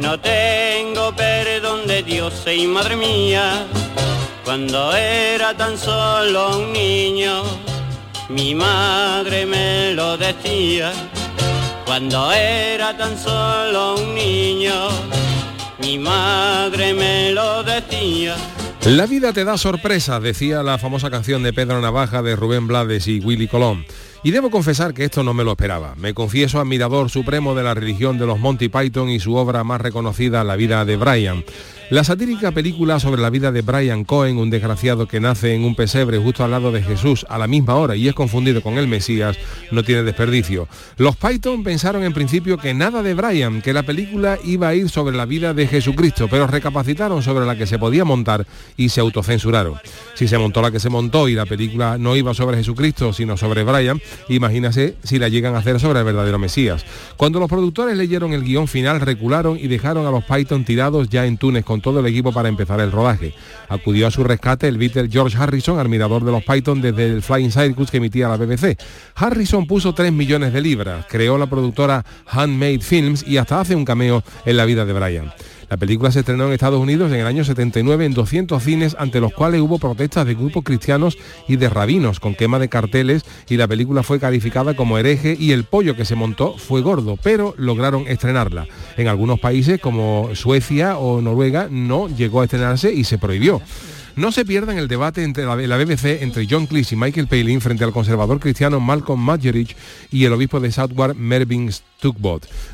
no tengo perdón de Dios, y madre mía, cuando era tan solo un niño, mi madre me lo decía, cuando era tan solo un niño, mi madre me lo decía. La vida te da sorpresa, decía la famosa canción de Pedro Navaja de Rubén Blades y Willy Colón. Y debo confesar que esto no me lo esperaba. Me confieso admirador supremo de la religión de los Monty Python y su obra más reconocida, La vida de Brian. La satírica película sobre la vida de Brian Cohen, un desgraciado que nace en un pesebre justo al lado de Jesús a la misma hora y es confundido con el Mesías, no tiene desperdicio. Los Python pensaron en principio que nada de Brian, que la película iba a ir sobre la vida de Jesucristo, pero recapacitaron sobre la que se podía montar y se autocensuraron. Si se montó la que se montó y la película no iba sobre Jesucristo, sino sobre Brian, imagínase si la llegan a hacer sobre el verdadero Mesías. Cuando los productores leyeron el guion final, recularon y dejaron a los Python tirados ya en Túnez con todo el equipo para empezar el rodaje. Acudió a su rescate el Beatle George Harrison, admirador de los Python desde el Flying Circus que emitía la BBC. Harrison puso 3 millones de libras, creó la productora Handmade Films y hasta hace un cameo en la vida de Brian. La película se estrenó en Estados Unidos en el año 79 en 200 cines ante los cuales hubo protestas de grupos cristianos y de rabinos con quema de carteles y la película fue calificada como hereje y el pollo que se montó fue gordo, pero lograron estrenarla. En algunos países como Suecia o Noruega no llegó a estrenarse y se prohibió. No se pierdan el debate entre la, BBC entre John Cleese y Michael Palin frente al conservador cristiano Malcolm Muggeridge y el obispo de Southwark Mervyn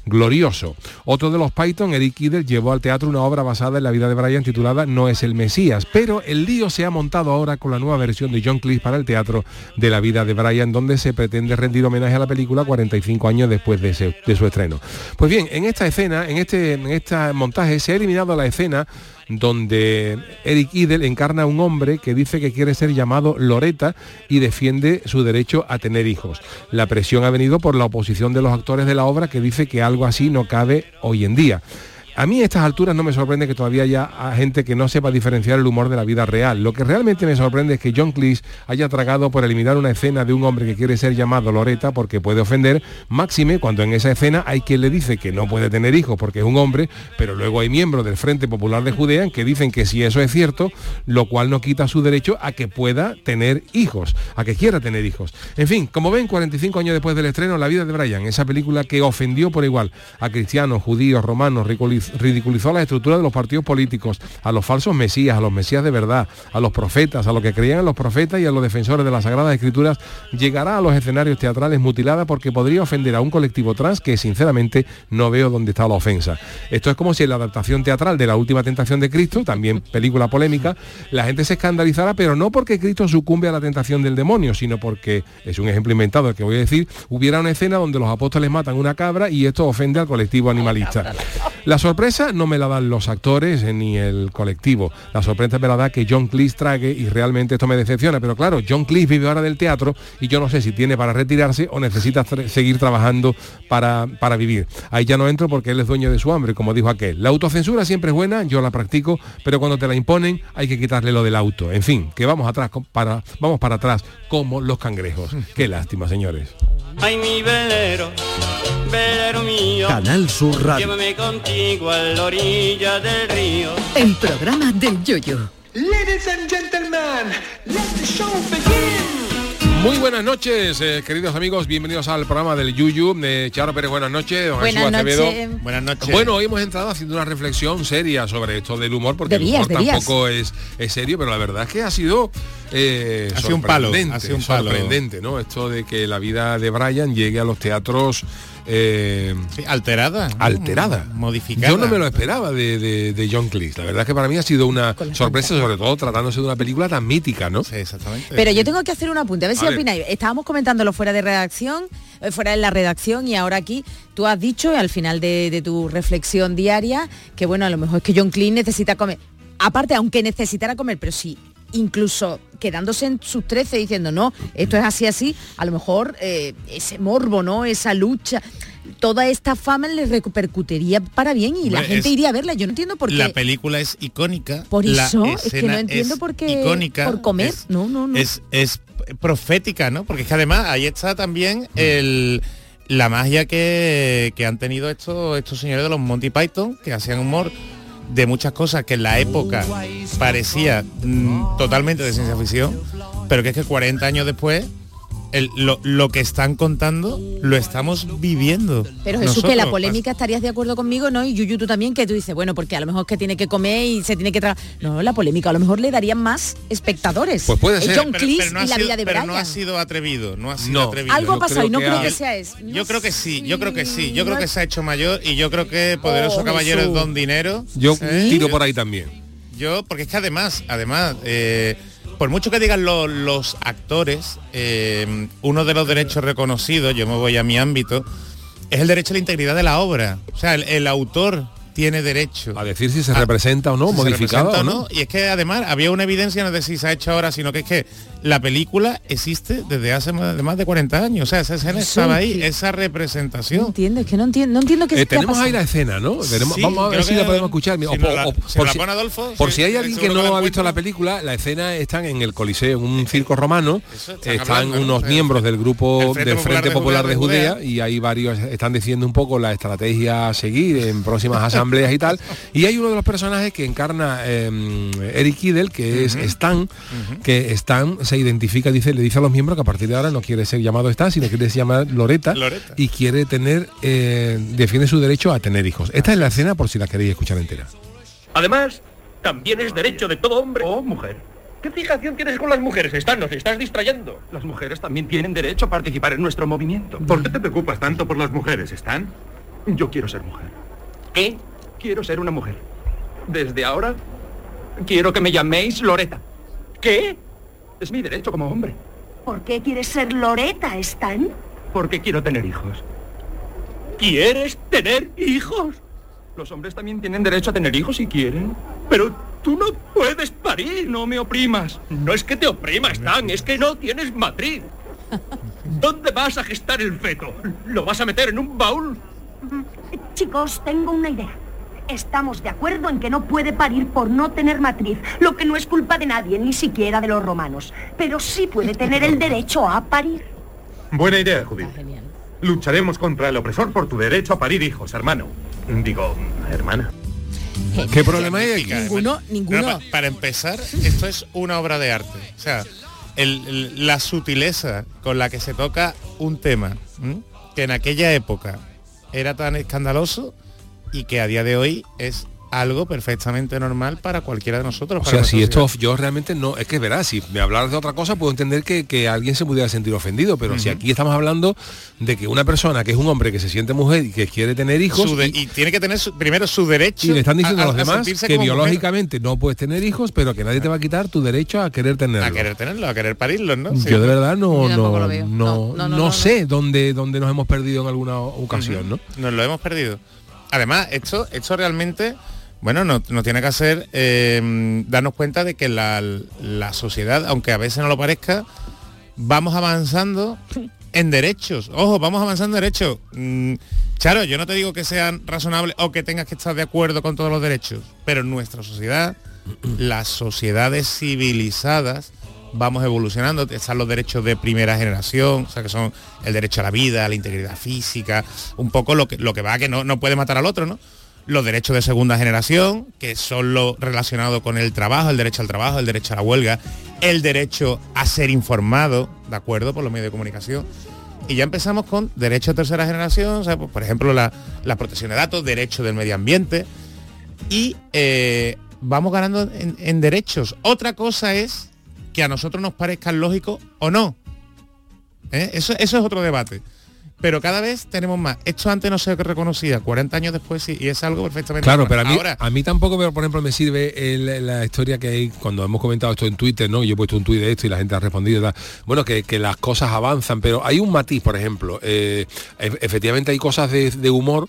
Glorioso. Otro de los Python, Eric Idle, llevó al teatro una obra basada en la vida de Brian titulada No es el Mesías, pero el lío se ha montado ahora con la nueva versión de John Cleese para el teatro de la vida de Brian, donde se pretende rendir homenaje a la película 45 años después de su estreno. Pues bien, en esta escena, en este, en este montaje, se ha eliminado la escena donde Eric Idle encarna a un hombre que dice que quiere ser llamado Loreta y defiende su derecho a tener hijos. La presión ha venido por la oposición de los actores de la obra que dice que algo así no cabe hoy en día. A mí a estas alturas no me sorprende que todavía haya gente que no sepa diferenciar el humor de la vida real. Lo que realmente me sorprende es que John Cleese haya tragado por eliminar una escena de un hombre que quiere ser llamado Loreta porque puede ofender, máxime cuando en esa escena hay quien le dice que no puede tener hijos porque es un hombre, pero luego hay miembros del Frente Popular de Judea que dicen que si eso es cierto, lo cual no quita su derecho a que pueda tener hijos, a que quiera tener hijos. En fin, como ven, 45 años después del estreno, La vida de Brian, esa película que ofendió por igual a cristianos, judíos, romanos, ridiculiz- ridiculizó la estructura de los partidos políticos, a los falsos mesías, a los mesías de verdad, a los profetas, a los que creían en los profetas y a los defensores de las Sagradas Escrituras, llegará a los escenarios teatrales mutilada porque podría ofender a un colectivo trans que sinceramente no veo dónde está la ofensa. Esto es como si en la adaptación teatral de La Última Tentación de Cristo, también película polémica, la gente se escandalizara, pero no porque Cristo sucumbe a la tentación del demonio, sino porque, es un ejemplo inventado el que voy a decir, hubiera una escena donde los apóstoles matan una cabra y esto ofende al colectivo animalista. La sorpresa no me la dan los actores eh, ni el colectivo. La sorpresa me la da que John Cleese trague y realmente esto me decepciona. Pero claro, John Cleese vive ahora del teatro y yo no sé si tiene para retirarse o necesita tra- seguir trabajando para, para vivir. Ahí ya no entro porque él es dueño de su hambre, como dijo aquel. La autocensura siempre es buena, yo la practico, pero cuando te la imponen hay que quitarle lo del auto. En fin, que vamos atrás, para, vamos para atrás como los cangrejos. Qué lástima, señores. Ay, mi velero, velero mío. Canal Sur Radio. Llévame contigo a la orilla del río. El programa del Yoyo. Ladies and gentlemen, let the show begin. Muy buenas noches, eh, queridos amigos, bienvenidos al programa del Yuyu. Eh, Charo Pérez, buenas noches. don Buenas Jesús Acevedo. noches. Buenas noches. Bueno, hoy hemos entrado haciendo una reflexión seria sobre esto del humor, porque Debías, el humor debías. tampoco es, es serio, pero la verdad es que ha sido, eh, Ha sido un palo, ha sido un palo. sorprendente, ¿no? Esto de que la vida de Brian llegue a los teatros eh, Sí, alterada. ¿no? alterada. Modificada. Yo no me lo esperaba de, de- de John Cleese. La verdad es que para mí ha sido una sorpresa, sobre todo tratándose de una película tan mítica, ¿no? Sí, exactamente. Pero yo tengo que hacer un apunte, a ver si Vale. opináis. Estábamos comentándolo fuera de redacción, eh, fuera de la redacción y ahora aquí tú has dicho al final de, de tu reflexión diaria que bueno, a lo mejor es que John Cleese necesita comer. Aparte, aunque necesitara comer, pero sí, incluso quedándose en sus 13 diciendo, no, esto es así, así, a lo mejor eh, ese morbo, ¿no? Esa lucha, toda esta fama le repercutiría para bien y la gente iría a verla. Yo no entiendo por qué. La película es icónica. Por la eso, es que no entiendo por qué- Icónica. por comer. Es, No, no, no. Es, es profética, ¿no? Porque es que además ahí está también el, la magia que, que han tenido estos, estos señores de los Monty Python, que hacían humor de muchas cosas que en la época parecía mm, totalmente de ciencia ficción, pero que es que 40 años después el- lo, lo que están contando lo estamos viviendo. Pero Jesús, que la polémica estarías de acuerdo conmigo, ¿no? Y Yuyu tú también, que tú dices, bueno, porque a lo mejor es que tiene que comer y se tiene que tragar. No, la polémica, a lo mejor le darían más espectadores. Pues puede ser. John Pero- Cleese pero no ha y la sido- vida de pero Brian. no ha sido atrevido, no ha sido No. atrevido. Algo ha Yo pasado y no creo creo que sea eso. No Yo creo que sí, yo creo que sí, yo no creo que se ha hecho mayor y yo creo que Poderoso Oh, Caballero es. Don Dinero. Yo ¿eh? tiro por ahí también. Yo, porque es que además, además, eh, por mucho que digan lo- los actores, eh, uno de los derechos reconocidos, yo me voy a mi ámbito, es el derecho a la integridad de la obra. O sea, el, el autor tiene derecho. A decir si se representa o no, si modificado o no. Y es que además había una evidencia, no sé si se ha hecho ahora, sino que es que la película existe desde hace más de, más de 40 años. O sea, esa escena estaba es ahí, que- esa No representación. entiendo, es que no entiendo, no entiendo qué Eh, ha tenemos ahí la escena, ¿no? Tenemos- Sí, vamos a ver si que- la podemos escuchar. si O- nos o- la- o- si por la si- pone Adolfo, por sí, si hay alguien que que no ha visto la película, la escena están en el Coliseo, en un circo romano, Eso están están hablando, ¿no? unos miembros del grupo Frente del Popular Frente de Popular de Judea, Judea y hay varios están diciendo un poco la estrategia a seguir en próximas asambleas y tal. Y hay uno de los personajes que encarna eh, Eric Idle, que es Stan, que Stan se identifica, dice, le dice a los miembros que a partir de ahora no quiere ser llamado Stan, sino quiere ser llamado Loreta, Loreta. y quiere tener, eh, defiende su derecho a tener hijos. Esta es la escena por si la queréis escuchar entera. Además, también es derecho de todo hombre o mujer. ¿Qué fijación tienes con las mujeres? Están, nos estás distrayendo. Las mujeres también tienen derecho a participar en nuestro movimiento. ¿Por qué te preocupas tanto por las mujeres, Stan? Yo quiero ser mujer. ¿Qué? Quiero ser una mujer. Desde ahora, quiero que me llaméis Loreta. ¿Qué? Es mi derecho como hombre. ¿Por qué quieres ser Loreta, Stan? Porque quiero tener hijos. ¿Quieres tener hijos? Los hombres también tienen derecho a tener hijos si quieren. Pero tú no puedes parir, no me oprimas. No es que te oprima, Stan, es que no tienes matriz. ¿Dónde vas a gestar el feto? ¿Lo vas a meter en un baúl? Chicos, tengo una idea. Estamos de acuerdo en que no puede parir por no tener matriz, lo que no es culpa de nadie, ni siquiera de los romanos. Pero sí puede tener el derecho a parir. Buena idea, Judith. Genial. Lucharemos contra el opresor por tu derecho a parir hijos, hermano. Digo, hermana. ¿Qué problema hay aquí? Ninguno, no, para empezar, esto es una obra de arte. O sea, el- el- la sutileza con la que se toca un tema ¿m? que en aquella época era tan escandaloso y que a día de hoy es algo perfectamente normal para cualquiera de nosotros. O para sea, si esto yo realmente no, es que verás, si me hablaras de otra cosa puedo entender que, que alguien se pudiera sentir ofendido, pero si aquí estamos hablando de que una persona que es un hombre que se siente mujer y que quiere tener hijos de- y, y tiene que tener su- primero su derecho y le están diciendo a, los demás que mujer, biológicamente no puedes tener hijos, pero que nadie te va a quitar tu derecho a querer tenerlo. a querer tenerlo, a querer parirlos, ¿no? Sí. Yo de verdad no, Yo no, no, No, no, no, no no, sé dónde, dónde nos hemos perdido en alguna ocasión, ¿no? Nos lo hemos perdido. Además, esto, esto realmente, bueno, nos, nos tiene que hacer eh, darnos cuenta de que la, la sociedad, aunque a veces no lo parezca, vamos avanzando en derechos. Ojo, vamos avanzando en derechos. Mm, Charo, yo no te digo que sean razonables o que tengas que estar de acuerdo con todos los derechos, pero nuestra sociedad, las sociedades civilizadas, vamos evolucionando, están los derechos de primera generación, o sea que son el derecho a la vida, a la integridad física, un poco lo que, lo que va a que no, no puede matar al otro, ¿no? Los derechos de segunda generación, que son lo relacionado con el trabajo, el derecho al trabajo, el derecho a la huelga, el derecho a ser informado, ¿de acuerdo? Por los medios de comunicación. Y ya empezamos con derecho de tercera generación, o sea, pues, por ejemplo, la, la protección de datos, derecho del medio ambiente. Y eh, vamos ganando en derechos. Otra cosa es que a nosotros nos parezcan lógicos o no. ¿Eh? Eso, eso es otro debate. pero cada vez tenemos más. Esto antes no se reconocía, 40 años después sí, y es algo perfectamente Claro, normal. pero a mí, Ahora, a mí tampoco, pero, por ejemplo, me sirve el- la historia que hay cuando hemos comentado esto en Twitter, ¿no? Yo he puesto un tuit de esto y la gente ha respondido. tal. Bueno, que, que las cosas avanzan, pero hay un matiz, por ejemplo. eh, e- efectivamente hay cosas de, de humor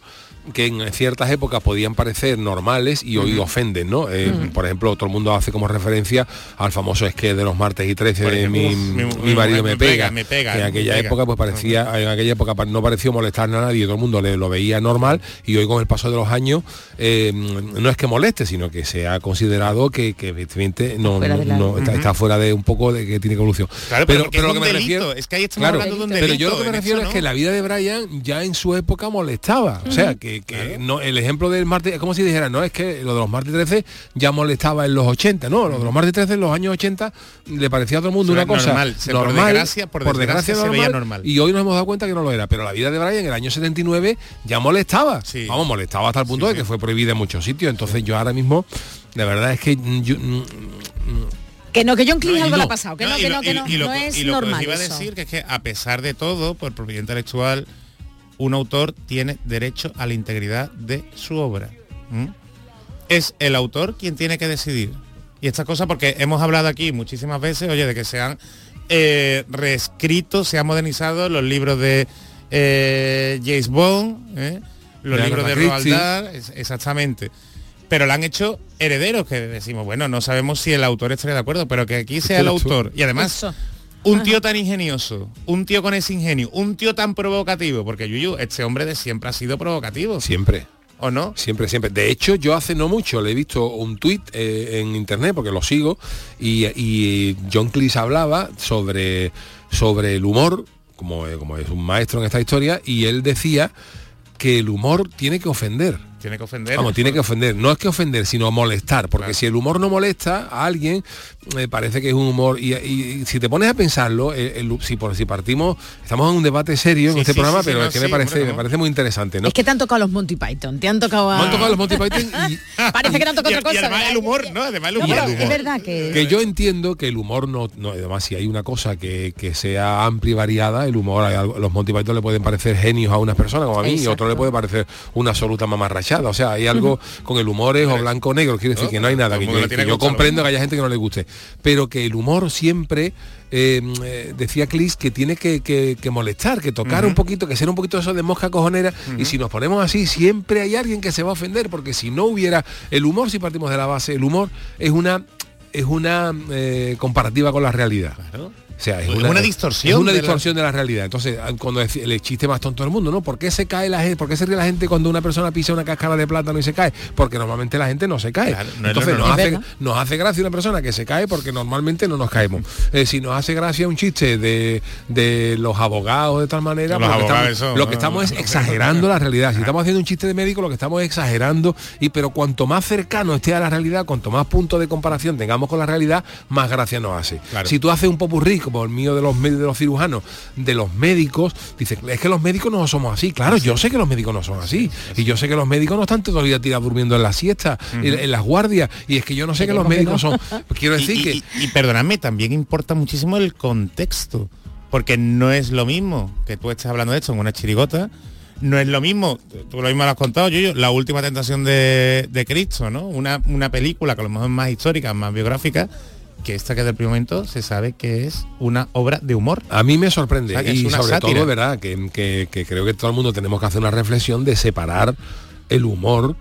que en ciertas épocas podían parecer normales y hoy ofenden, ¿no? Eh, Por ejemplo, todo el mundo hace como referencia al famoso esque de los martes y 13 Por de ejemplo, mi, mi- marido me me pega, pega, me pega, que en me aquella pega. época pues parecía, en aquella época pa- no pareció molestar a nadie, todo el mundo le, lo veía normal y hoy con el paso de los años eh, no es que moleste, sino que se ha considerado que, que efectivamente no, Fuera está, está fuera de un poco de que tiene evolución. Claro, pero porque es un delito, es que ahí estamos hablando de un Pero yo lo que me refiero es que la vida de Brian ya en su época molestaba. O sea, que, que no, el ejemplo del martes, es como si dijera, no, es que lo de los martes 13 ya molestaba en los 80, no, lo de los martes 13 en los años 80 le parecía a todo el mundo una cosa normal, se- por normal, desgracia- por desgracia se veía normal. y hoy nos hemos dado cuenta que no lo era, pero la vida de Brian en el año 79 ya molestaba. Vamos, molestaba hasta el punto de que fue prohibida en muchos sitios. Entonces yo ahora mismo, la verdad es que mm, yo, mm, Que no, que John Cleese No, algo le no. ha pasado, que No, que no, que no, y lo- no es y lo que os normal iba a eso. decir que es que a pesar de todo, por propiedad intelectual, un autor tiene derecho a la integridad de su obra. Es el autor quien tiene que decidir. Y esta cosa porque hemos hablado aquí muchísimas veces, oye, de que se han eh, reescrito, se han modernizado los libros de eh, James Bond, ¿eh? los De libros de Roald. Dahl, es- exactamente. Pero lo han hecho herederos, que decimos, bueno, no sabemos si el autor estaría de acuerdo, pero que aquí sea el autor. Y además, Eso. Un tío tan ingenioso, un tío con ese ingenio, un tío tan provocativo, porque Yuyu, este hombre de siempre ha sido provocativo. siempre. ¿O no? Siempre, siempre. De hecho, yo hace no mucho le he visto un tuit eh, en internet, porque lo sigo, y, y John Cleese hablaba sobre, sobre el humor, como, eh, como es un maestro en esta historia, y él decía que el humor tiene que ofender. Tiene que ofender. Vamos, tiene que ofender. No es que ofender, sino molestar. Porque si el humor no molesta a alguien, me parece que es un humor. Y, si te pones a pensarlo, el- el- si, por, si partimos, estamos en un debate serio en este sí, programa, sí, pero no, es que me parece, hombre, me parece muy interesante, ¿no? Es que te han tocado los Monty Python, te han tocado a... Me han tocado los Monty Python y, Parece que te han tocado Y- otra y cosa. además ¿verdad? el humor, ¿no? Además el No, humor. pero el es verdad que... que yo entiendo que el humor no, no además si hay una cosa que, que sea amplia y variada el humor hay algo- los Monty Python le pueden parecer genios a unas personas como a mí y a otro le puede parecer una absoluta mamarrachada o sea hay algo con el humor es o blanco o negro quiero decir No, que no hay nada que yo, que comprendo que haya gente que no le guste pero que el humor siempre eh, eh, decía Clis que tiene que, que- que molestar, que tocar un poquito, que ser un poquito eso de mosca cojonera. Y si nos ponemos así siempre hay alguien que se va a ofender porque si no hubiera el humor, si partimos de la base, el humor es una es una eh, comparativa con la realidad. O sea, es Es una, una distorsión es una de la- distorsión de la realidad. Entonces, ah, cuando deci- el chiste más tonto del mundo, ¿no? ¿Por qué se cae la gente? ¿Por qué se ríe la gente cuando una persona pisa una cáscara de plátano y se cae? Porque normalmente la gente no se cae. Claro, no es Entonces nos hace, Es nos hace gracia una persona que se cae porque normalmente no nos caemos. Eh, si nos hace gracia un chiste de, de los abogados de tal manera, pues lo que estamos, eso, lo que no, estamos es exagerando la realidad. Si estamos haciendo un chiste de médico, lo que estamos es exagerando. Y pero cuanto más cercano esté a la realidad, cuanto más punto de comparación tengamos con la realidad, más gracia nos hace. Claro. Si tú haces un popurrí, como el mío de los de los cirujanos, de los médicos, dices, es que los médicos no somos así. Claro, yo sé que los médicos no son así. Y yo sé que los médicos no están todo el día tirados durmiendo en la siesta, en, en las guardias. Y es que yo no sé que los médicos son. Quiero decir y, que. y- y perdonadme, también importa muchísimo el contexto, porque no es lo mismo que tú estés hablando de esto en una chirigota, no es lo mismo, tú lo mismo lo has contado, yo, la última tentación de, de Cristo, ¿no? Una, una película que a lo mejor es más histórica, más biográfica, que esta que del primer momento se sabe que es una obra de humor. A mí me sorprende O sea, y sobre sátira. todo, ¿verdad? Que, que- que creo que todo el mundo tenemos que hacer una reflexión de separar el humor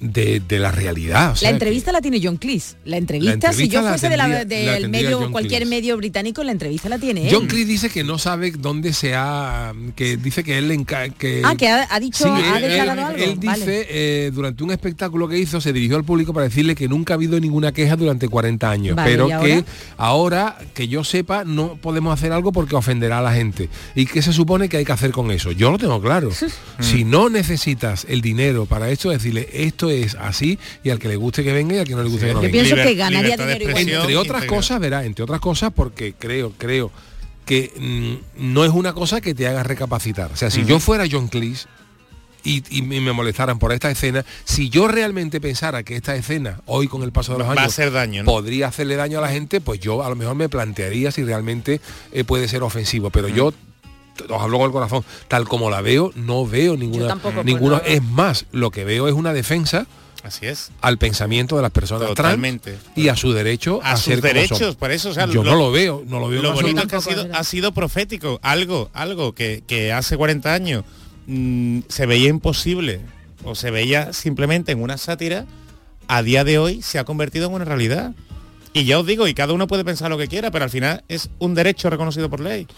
de, de la realidad. o sea, La entrevista la tiene John Cleese. La entrevista, La si yo fuese de del tendría medio, John cualquier Cleese. medio británico, la entrevista la tiene él. John Cleese dice que no sabe dónde se ha que dice que él le que Ah, que ha, ha dicho, Sí, ha él- declarado él, algo. él dice, eh, durante un espectáculo que hizo, se dirigió al público para decirle que nunca ha habido ninguna queja durante 40 años, Vale, pero que ahora, que yo sepa, no podemos hacer algo porque ofenderá a la gente. ¿Y qué se supone que hay que hacer con eso? Yo lo tengo claro. si no necesitas el dinero para esto, decirle esto es así y al que le guste que venga y al que no le guste que no Yo venga. pienso Liber- que ganaría dinero. Entre otras integral. cosas, verá, entre otras cosas porque creo, creo que mm, no es una cosa que te haga recapacitar. O sea, si yo fuera John Cleese y, y me molestaran por esta escena, si yo realmente pensara que esta escena, hoy con el paso de los Va a años, hacer daño, ¿no? podría hacerle daño a la gente, pues yo a lo mejor me plantearía si realmente eh, puede ser ofensivo. Pero yo os hablo con el corazón, tal como la veo, no veo ninguna, tampoco, pues no. Es más, lo que veo es una defensa Así es. al pensamiento de las personas Totalmente. trans y a su derecho A a, sus ser como derechos, son. por eso, o sea, yo lo- no lo veo, no lo veo. Lo bonito que ha sido, ha sido profético, algo, algo que, que hace 40 años mm, se veía imposible o se veía simplemente en una sátira, a día de hoy se ha convertido en una realidad. Y ya os digo, y cada uno puede pensar lo que quiera, pero al final es un derecho reconocido por ley.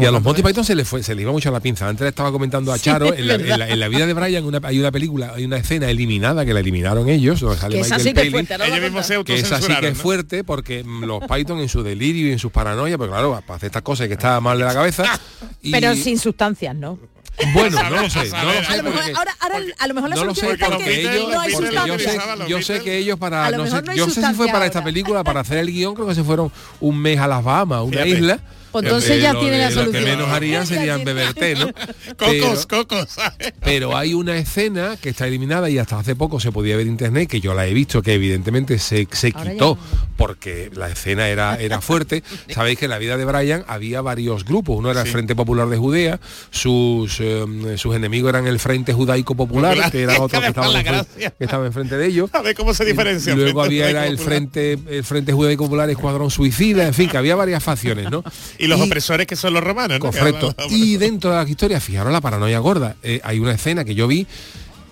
Y a los Monty es. Python se le fue, se le iba mucho la pinza. Antes le estaba comentando a Charo, en, la, en la- en la vida de Brian una- hay una película, hay una escena eliminada que la eliminaron ellos, sale Que esa Michael sí que es se que esa sí que es ¿no? fuerte porque mm, los Python en su delirio y en sus paranoias, porque claro, para hacer estas cosas que está mal de la cabeza. Y, Pero sin sustancias, ¿no? Bueno, no lo sé, no lo A sé lo mejor, porque- ahora, ahora a lo mejor la no lo sé porque ellos, no hay porque yo sé, yo sé que ellos para A no sé, no yo sé si fue para esta película para hacer el guion creo que se fueron un mes a las Bahamas, a una Fíjate. isla. Pues entonces Eh, ya lo tiene la Lo que solución. menos serían tiene. beber té, ¿no? Cocos, Pero- cocos, pero hay una escena que está eliminada y hasta hace poco se podía ver en internet, que yo la he visto, que evidentemente se, se quitó porque la escena era, era fuerte. Sabéis que en la vida de Brian había varios grupos. Uno era el Frente Popular de Judea, sus, eh, sus enemigos eran el Frente Judaico Popular, Popular. que era otro que estaba, enfrente, que estaba enfrente de ellos. A ver cómo se diferencia. Luego Frente había era el. Frente, el Frente Judaico Popular Escuadrón Suicida, en fin, que había varias facciones, ¿no? Y los opresores que son los romanos, ¿no? Correcto. Y dentro de la historia, fijaros la paranoia gorda. Eh, hay una escena que yo vi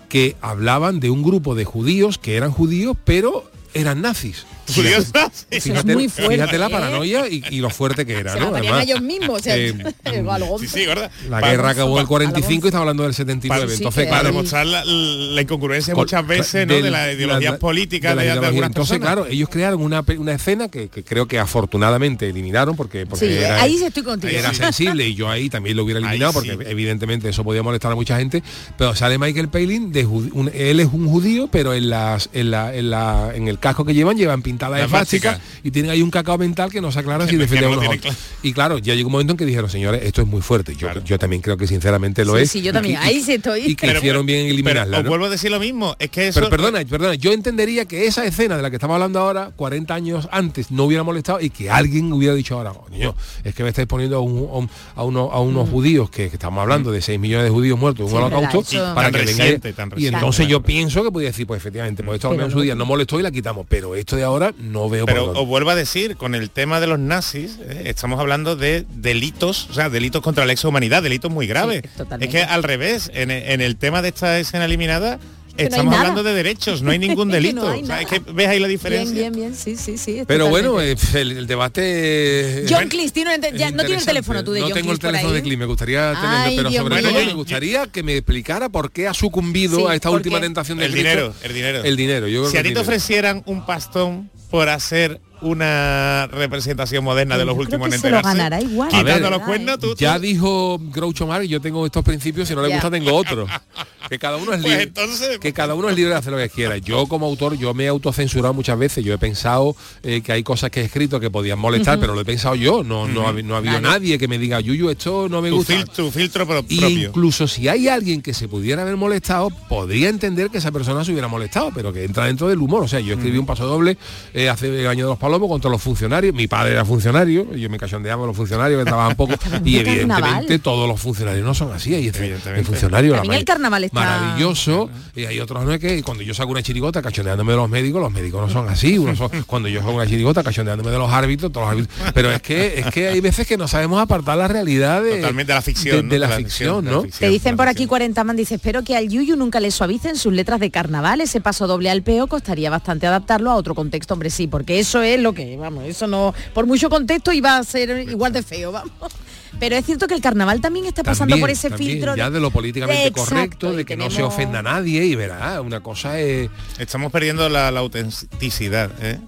que hablaban de un grupo de judíos que eran judíos, pero eran nazis. Judíos nazis. Fíjate, muy fuerte, fíjate la ¿eh? paranoia y, y lo fuerte que era, Se ¿no? Además, ellos mismos. O sea, eh, algo- Sí, sí, gorda. la Para- guerra acabó en el a 45 y estamos hablando del 79. Para, Entonces, para demostrar la, la incongruencia Col- muchas veces ¿no? de las ideologías la- políticas de, la de ideología. algunas Entonces, personas. claro, ellos crearon una, una escena que, que creo que afortunadamente eliminaron porque, porque Sí, era, ahí sí estoy contigo. era sensible y yo ahí también lo hubiera eliminado Ahí porque sí. evidentemente eso podía molestar a mucha gente. Pero sale Michael Palin, de un- él es un judío, pero en las en la, en la en el casco que llevan llevan pintada de La y tienen ahí un cacao mental que no se aclara si Que no- otros. Y claro, ya llegó un momento en que dijeron, señores, esto es muy fuerte. Yo, Claro. yo también creo que sinceramente lo Sí, es. sí, yo también. Ahí sí estoy. Y que Pero- hicieron bien en Pero eliminarla. os ¿no? vuelvo a decir lo mismo, es que eso... Pero perdona, perdona, yo entendería que esa escena de la que estamos hablando ahora, 40 años antes, no hubiera molestado y que alguien hubiera dicho ahora, coño, es que me estáis poniendo a, un- a un- a unos, a unos judíos, que, que estamos hablando de 6 millones de judíos muertos en Sí, un holocausto, para Tan que venga reciente, tan Y entonces yo Claro. pienso que podía decir, pues efectivamente, pues esto al Pero menos en su día no molestó y la quitamos, pero esto de ahora no veo Pero por os vuelvo a decir, con el tema de los nazis, eh, estamos hablando de delitos, o sea, delitos contra la exhumanidad, delitos muy graves. Sí, es que al revés, en, en el tema de esta escena eliminada, no estamos hablando de derechos, no hay ningún Es que delito. no hay O sea, nada. es que ves ahí la diferencia. Bien, bien, bien, sí, sí, sí. Pero bueno, totalmente. eh, el, el debate... John Cleese, tiene ya, no tiene el teléfono tú de No John tengo el Cleese teléfono de? Cleese, me gustaría tenerlo, Ay, pero Dios sobre todo me gustaría que me explicara por qué ha sucumbido Sí, a esta ¿por última qué? tentación del El dinero, el dinero. El dinero, yo creo Si que a ti te ofrecieran un pastón por hacer una representación moderna de Yo los creo últimos que en se lo ganará igual. A ver, Quitando los ¿verdad, cuernos, eh? tú, tú- Ya dijo Groucho Marx, yo tengo estos principios, si no le Ya. gusta tengo otros. Que cada uno es Pues entonces- que cada uno es libre de hacer lo que quiera. Yo como autor, yo me he autocensurado muchas veces. Yo he pensado eh, que hay cosas que he escrito que podían molestar, pero lo he pensado yo. No, no, ha, no ha habido Claro. nadie que me diga, Yuyu, esto no me tu, gusta. fil- tu filtro pro- Y propio. incluso si hay alguien que se pudiera haber molestado, podría entender que esa persona se hubiera molestado, pero que entra dentro del humor. O sea, yo escribí un paso doble eh, hace el año de los palomos contra los funcionarios. Mi padre era funcionario, yo me cachondeaba los funcionarios que trabajan poco. y evidentemente todos los funcionarios no son así. Hay el funcionario También el carnaval está- maravilloso y hay otros no es que cuando yo saco una chirigota cachondeándome de los médicos, los médicos no son así. Son, cuando yo saco una chirigota cachondeándome de los árbitros, todos los árbitros. Pero es que es que hay veces que no sabemos apartar la realidad de, Totalmente de la ficción, de, ¿no? de la ficción, ¿no? la Te ficción. dicen por aquí ficción. 40 man, dice, espero que al Yuyu nunca le suavicen sus letras de carnaval, ese paso doble al peo costaría bastante adaptarlo a otro contexto, hombre, sí, porque eso es lo que, vamos, eso no, por mucho contexto iba a ser igual de feo, vamos. Pero es cierto que el carnaval también está pasando También, por ese también, filtro ya de lo políticamente Exacto, correcto, de que no se ofenda a nadie y verá, una cosa es Estamos perdiendo la, la autenticidad. ¿eh?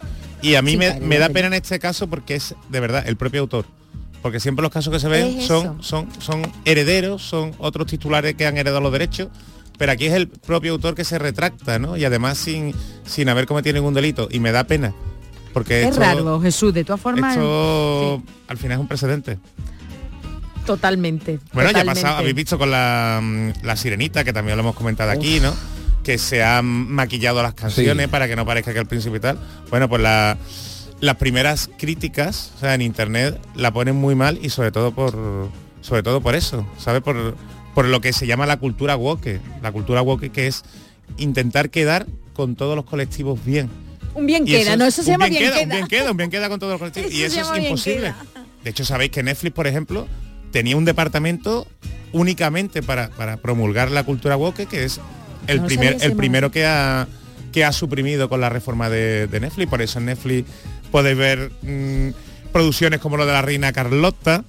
Y a mí Sí, me, claro, me da pena en este caso porque es de verdad el propio autor. Porque siempre los casos que se ven Es son, son, son herederos, son otros titulares que han heredado los derechos, pero aquí es el propio autor que se retracta, ¿no? Y además sin, sin haber cometido ningún delito. Y me da pena. Porque Es esto, raro, Jesús, de todas formas, esto al final es un precedente. totalmente. Bueno, ya ha pasado, habéis visto con la, mm, la sirenita, que también lo hemos comentado aquí, ¿no? Que se han maquillado las canciones Sí. para que no parezca que al principio y tal. Bueno, pues la- las primeras críticas, o sea, en internet, la ponen muy mal y sobre todo por, sobre todo por eso, ¿sabes? Por, por lo que se llama la cultura woke. La cultura woke que es intentar quedar con todos los colectivos bien. Un bien Y queda, no, es- eso se llama bien bien queda, queda. Un bien queda, un bien queda con todos los colectivos. Y eso es imposible. De hecho, sabéis que Netflix, por ejemplo, tenía un departamento únicamente para, para promulgar la cultura woke, que es el, No primer, el primero que ha, que ha suprimido con la reforma de, de Netflix. Por eso en Netflix podéis ver mm, producciones como lo de la reina Carlota,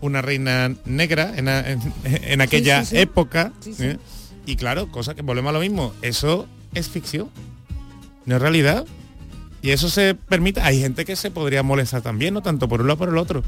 una reina negra en, a- en- en aquella sí, sí. época. Sí. ¿eh? Y claro, cosa que volvemos a lo mismo, eso es ficción, no es realidad. Y eso se permite, hay gente que se podría molestar también, no tanto por uno como por el otro.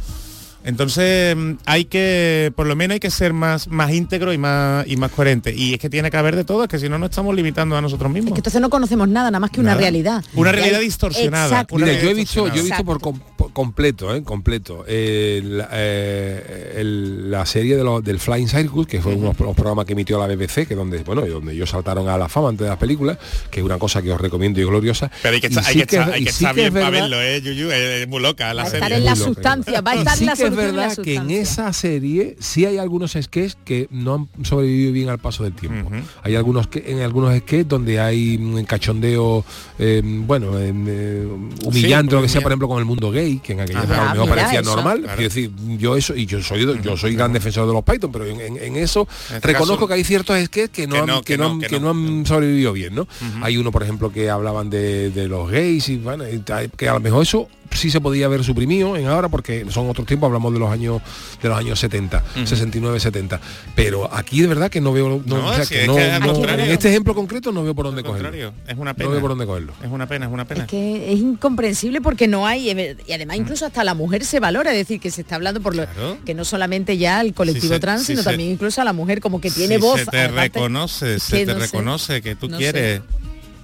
Entonces mm, hay que, por lo menos hay que ser más, más íntegro y más, y más coherente. Y es que tiene que haber de todo, es que si no nos estamos limitando a nosotros mismos. Que entonces no conocemos nada, nada más que una realidad. Una realidad hay- distorsionada. Exacto. Una Mira, yo he visto, yo he visto por, Exacto. com- por completo, ¿eh? completo, eh, la, eh, el- la serie de los- del Flying Circus, que fue uno de los programas que emitió la BBC, que donde, bueno, y donde ellos saltaron a la fama antes de las películas, que es una cosa que os recomiendo y gloriosa. Pero hay que estar, hay sí que estar, es- hay que estar bien para verlo, ¿eh, Yuyu? Es, muy loca la Va a serie. estar en la Muy loca, sustancia, va a Y estar sí la que es verdad que en esa serie sí hay algunos sketches que no han sobrevivido bien al paso del tiempo. Hay algunos que en algunos sketches donde hay mm, cachondeo, eh, bueno, em, eh, humillante, lo que sea, por ejemplo, con el mundo gay, que en aquella época lo Ah, parecía eso. normal. Claro. Quiero decir, yo eso, y yo soy yo soy gran defensor de los Python, pero en, en- en eso En este reconozco caso- que hay ciertos sketches que no, Que han, no, que que no no, han- que que no. no han sobrevivido bien, ¿no? Hay uno, por ejemplo, que hablaban de, de los gays y bueno, y que a lo mejor eso sí se podía haber suprimido en ahora porque son otros tiempos, hablamos de los años de los años 70, 69, 70. Pero aquí de verdad que no veo no, No, o sea, si que es no- que al no- contrario. en este ejemplo concreto no veo por dónde Al cogerlo. es una No pena. veo por dónde cogerlo. Es una pena, es una pena. Es que es incomprensible porque no hay y además incluso hasta la mujer se valora, es decir, que se está hablando por lo Claro. que no solamente ya el colectivo Si se- trans, si sino se- también incluso a la mujer como que tiene Si voz. Se te reconoce, se te no sé. reconoce que tú No quieres.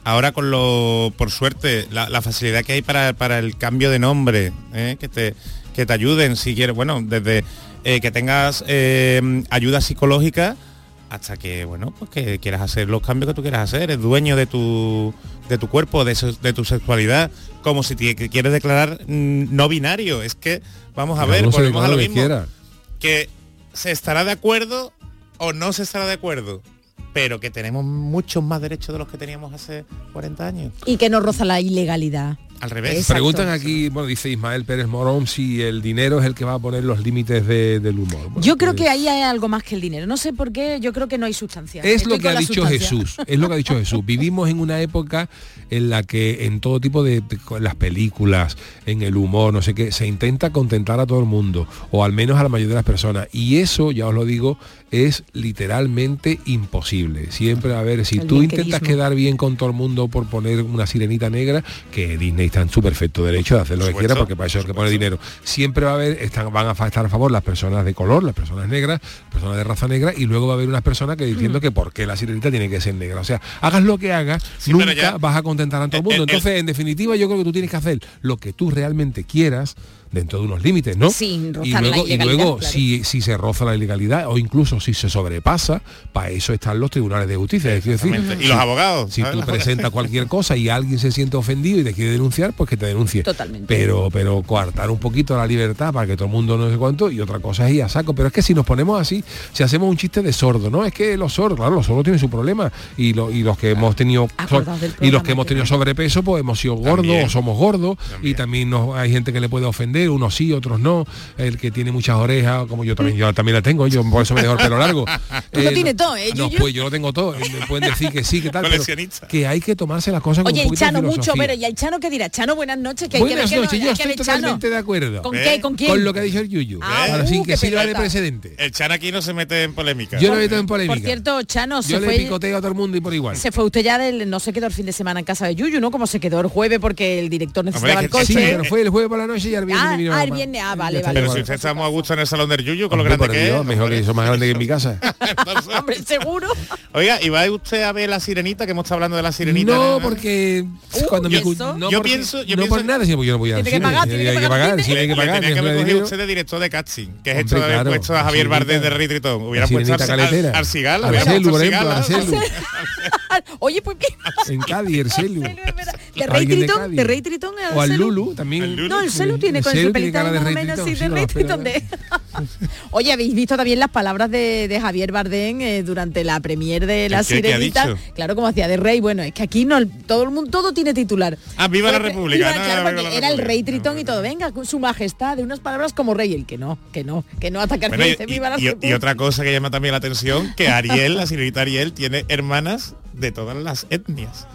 Ahora con lo, por suerte, la, la facilidad que hay para, para el cambio de nombre, ¿eh? que te que te ayuden si quieres, bueno, desde eh, que tengas eh, ayuda psicológica hasta que, bueno, pues que quieras hacer los cambios que tú quieras hacer, eres dueño de tu de tu cuerpo, de, su- de tu sexualidad, como si te quieres declarar mm, no binario. Es que, vamos a ver, volvemos a lo que mismo que se estará de acuerdo o no se estará de acuerdo, pero que tenemos muchos más derechos de los que teníamos hace 40 años. Y que no roza la ilegalidad. Al revés. Exacto. Preguntan aquí, bueno, dice Ismael Pérez Morón si el dinero es el que va a poner los límites de- del humor. Bueno, Yo creo pues- que ahí hay algo más que el dinero. No sé por qué, yo creo que no hay sustancia. Es Estoy lo que ha dicho sustancia. Jesús, es lo que ha dicho Jesús. Vivimos en una época en la que en todo tipo de, de las películas, en el humor, no sé qué, se intenta contentar a todo el mundo, o al menos a la mayoría de las personas. Y eso, ya os lo digo, es literalmente imposible. Siempre, a ver, si El tú intentas quedar bien con todo el mundo por poner una sirenita negra, que Disney está en su perfecto derecho de hacer lo que quiera, porque para eso es que pone dinero. Siempre va a haber, están, van a estar a favor las personas de color, las personas negras, personas de raza negra, y luego va a haber unas personas que Mm. diciendo que por qué la sirenita tiene que ser negra. O sea, hagas lo que hagas, Sí, nunca ya- vas a contentar a todo el el- mundo. el- Entonces, en definitiva, yo creo que tú tienes que hacer lo que tú realmente quieras dentro de unos límites, ¿no? Sin y la luego, y luego claro. si, si se roza la ilegalidad o incluso si se sobrepasa, para eso están los tribunales de justicia. Es decir. Y los abogados, Si tú presentas cualquier cosa y alguien se siente ofendido y te quiere denunciar, pues que te denuncie. Totalmente. Pero, pero coartar un poquito la libertad para que todo el mundo no sé cuánto y otra cosa es ir a saco. Pero es que si nos ponemos así, si hacemos un chiste de sordo, ¿no? Es que los sordos, claro, los sordos tienen su problema. Y, lo- y los que hemos tenido y los que hemos tenido sobrepeso, pues hemos sido gordos También. o somos gordos. Y también nos, hay gente que le puede ofender, unos sí, otros no. El que tiene muchas orejas, como yo también, yo también la tengo, yo por eso me dejo el pelo largo. Tú lo tienes todo, ¿eh, No, pues yo lo tengo todo. Me pueden decir que sí, que tal. pero que hay que tomarse las cosas con Oye, un el de Chano, mucho, pero ¿y el Chano qué dirá? Chano, buenas noches, que hay Buenas que ver noches, que yo hay estoy Chano. totalmente de acuerdo. ¿Con ¿Eh? qué? ¿Con quién? Con lo que ha dicho el Yuyu. Ah, uh, sí qué que sirva de precedente. El Chan aquí no se mete en polémica. Yo no me meto en polémica. Por cierto, Chano, se yo le fue, picoteo a todo el mundo y por igual. se fue usted ya del... No se quedó el fin de semana en casa de Yuyu, ¿no? Como se quedó el jueves porque el director necesitaba Hombre, el coche. Sí, pero fue el jueves por la noche y al viernes Vino ah, viernes, ah, vale, está vale. Pero si usted estamos a gusto en el salón del Yuyu, con lo grande que es. mejor que eso más grande que en mi casa. Hombre, seguro. Oiga, ¿y va usted a ver la sirenita, que hemos estado hablando de la sirenita? No, porque cuando ¿y me Yo pienso- yo no pienso- por nada, sino porque yo no voy a Tiene que pagar, tiene que pagar, tiene- que pagar. usted de director de casting, que es esto de haber puesto a Javier Bardem de Ritritón. Hubiera puesto a sirenita Arce- caletera. a Arcigal, hubiera Arcelu, por ejemplo, Arcelu. Oye, pues. En Cádiz. Arcelu. De Rey Tritón, de Rey Tritón O al. Lulu también. No, el celu tiene con tiene pelito más o menos así de sí, Rey Tritón de... Oye, habéis visto también las palabras de, de Javier Bardem eh, durante la premier de La ¿El Sirenita. Claro, como hacía de rey. Bueno, es que aquí no todo el mundo todo tiene titular. Ah, viva la República, viva, no, claro, viva porque la era el rey Tritón y todo. Venga, con su majestad, de unas palabras como rey. El que no, que no, que no Bueno, y, otra cosa que llama también la atención, que Ariel, la señorita Ariel, tiene hermanas de todas las etnias.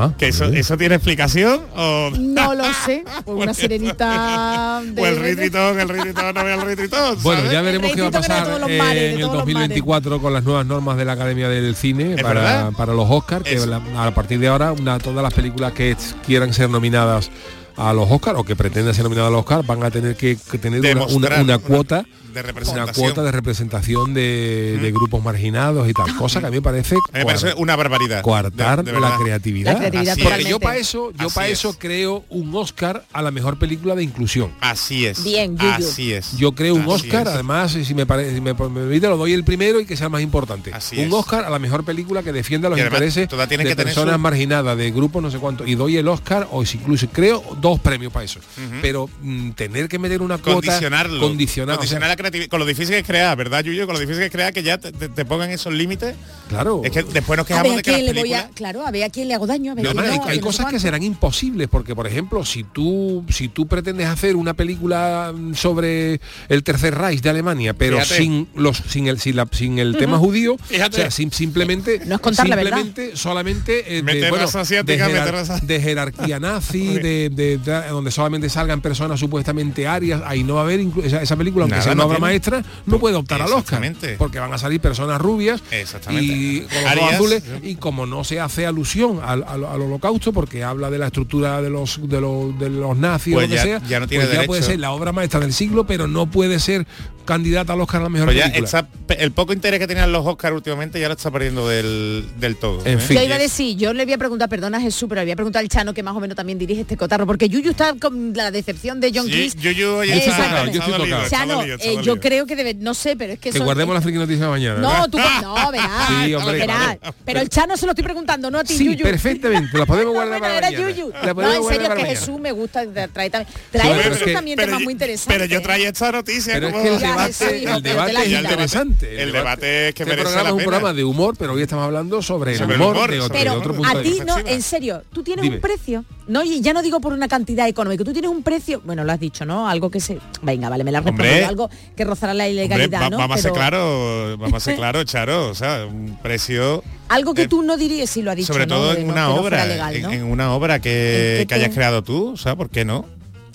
Ah, que eso, eso tiene explicación o No lo sé, una sirenita de... o el rey Tritón, el rey Tritón, no ve al rey Tritón. Bueno, ya veremos qué va a pasar mares, en el todos los 2024 con las nuevas normas de la Academia del Cine para, para los Oscars, que la- a partir de ahora una, todas las películas que quieran ser nominadas a los Oscars o que pretendan ser nominadas a los Oscars van a tener que, que tener una, una- una una- cuota de una representación. cuota de representación de, de grupos marginados y tal cosa que a mí me parece, A mí me parece coar- una barbaridad. coartar de- de la creatividad. La. Porque yo para eso, yo para es. eso creo un Oscar a la mejor película de inclusión. Así es. Bien, Yuyu. Así es. Yo creo un Así Oscar, es. además, si me parece, si me, me permite, lo doy el primero y que sea el más importante. Así un es. Oscar a la mejor película que defienda los además, intereses todas tienen de que tener personas su- marginadas, de grupos no sé cuánto. Y doy el Oscar, o si incluso creo dos premios para eso. Pero mm, tener que meter una cuota condicionarlo condicionar, o sea, condicionar la creatividad con lo difícil que es crear verdad Yuyo con lo difícil que es crear que ya te, pongan esos límites claro es que después nos A quejamos ver de a que las quién le voy películas a... Claro, a ver a quién le hago daño, a ver No, a quién no, hay, no, a hay quién no sé cosas que serán imposibles porque por ejemplo si tú si tú pretendes hacer una película sobre el tercer Reich de Alemania pero Fíjate. sin los sin el sin, la- sin el tema judío Fíjate. o sea sin- simplemente No es contar la verdad. simplemente solamente eh, de, bueno, raza asiática, de, raza- de jerarquía nazi de, de- de- donde solamente salgan personas supuestamente arias ahí no va a haber esa, esa película aunque Nada, sea una no obra tiene. maestra no puede optar al Oscar porque van a salir personas rubias Exactamente. y con los Arias, azules y como no se hace alusión al, al- al holocausto porque habla de la estructura de los de los, de los nazis Pues o lo que ya- sea ya no tiene pues ya puede ser la obra maestra del siglo pero no puede ser candidata al Oscar a la mejor Pues ya película está- el poco interés que tenían los Oscars últimamente ya lo está perdiendo del, del todo En ¿eh? fin. Yo iba a decir, yo le voy a preguntar, perdona Jesús, pero le voy a preguntar al Chano que más o menos también dirige este cotarro, porque Yuyu está con la decepción de John Sí, Cleese. Yuyu Eh, está- yo estoy tocado. Chano, dolido, está eh, yo creo que debe, no sé, pero es que que son- guardemos eh, la friki noticia de mañana No, ¿verdad? tú no, verás. Sí, hombre, verás. Pero el Chano se lo estoy preguntando, no a ti, sí Yuyu. perfectamente la podemos No, guardar bueno, para mañana. Yuyu. La No, podemos en guardar serio que. Jesús me gusta trae también. Sí, Trae pero Jesús es también pero, temas muy interesantes. pero yo traía esta noticia pero es como- que el debate, el pero debate es interesante El debate es que este merece programa la es un pena. programa de humor pero hoy estamos hablando sobre, el humor, de, otro, sobre de Pero otro punto a ti vista. no, en serio, tú tienes un precio, no, y ya no digo por una cantidad económica, tú tienes un precio, bueno, lo has dicho, ¿no? Algo que se, venga, vale, me la has Hombre. respondido, algo que rozará la Hombre, ilegalidad, va- ¿no? vamos a ser claro vamos a ser claro Charo o sea un precio algo que eh, tú no dirías si lo ha dicho, sobre todo en una no obra legal, en, ¿no? en una obra que, ¿En qué que hayas creado tú o sea por qué no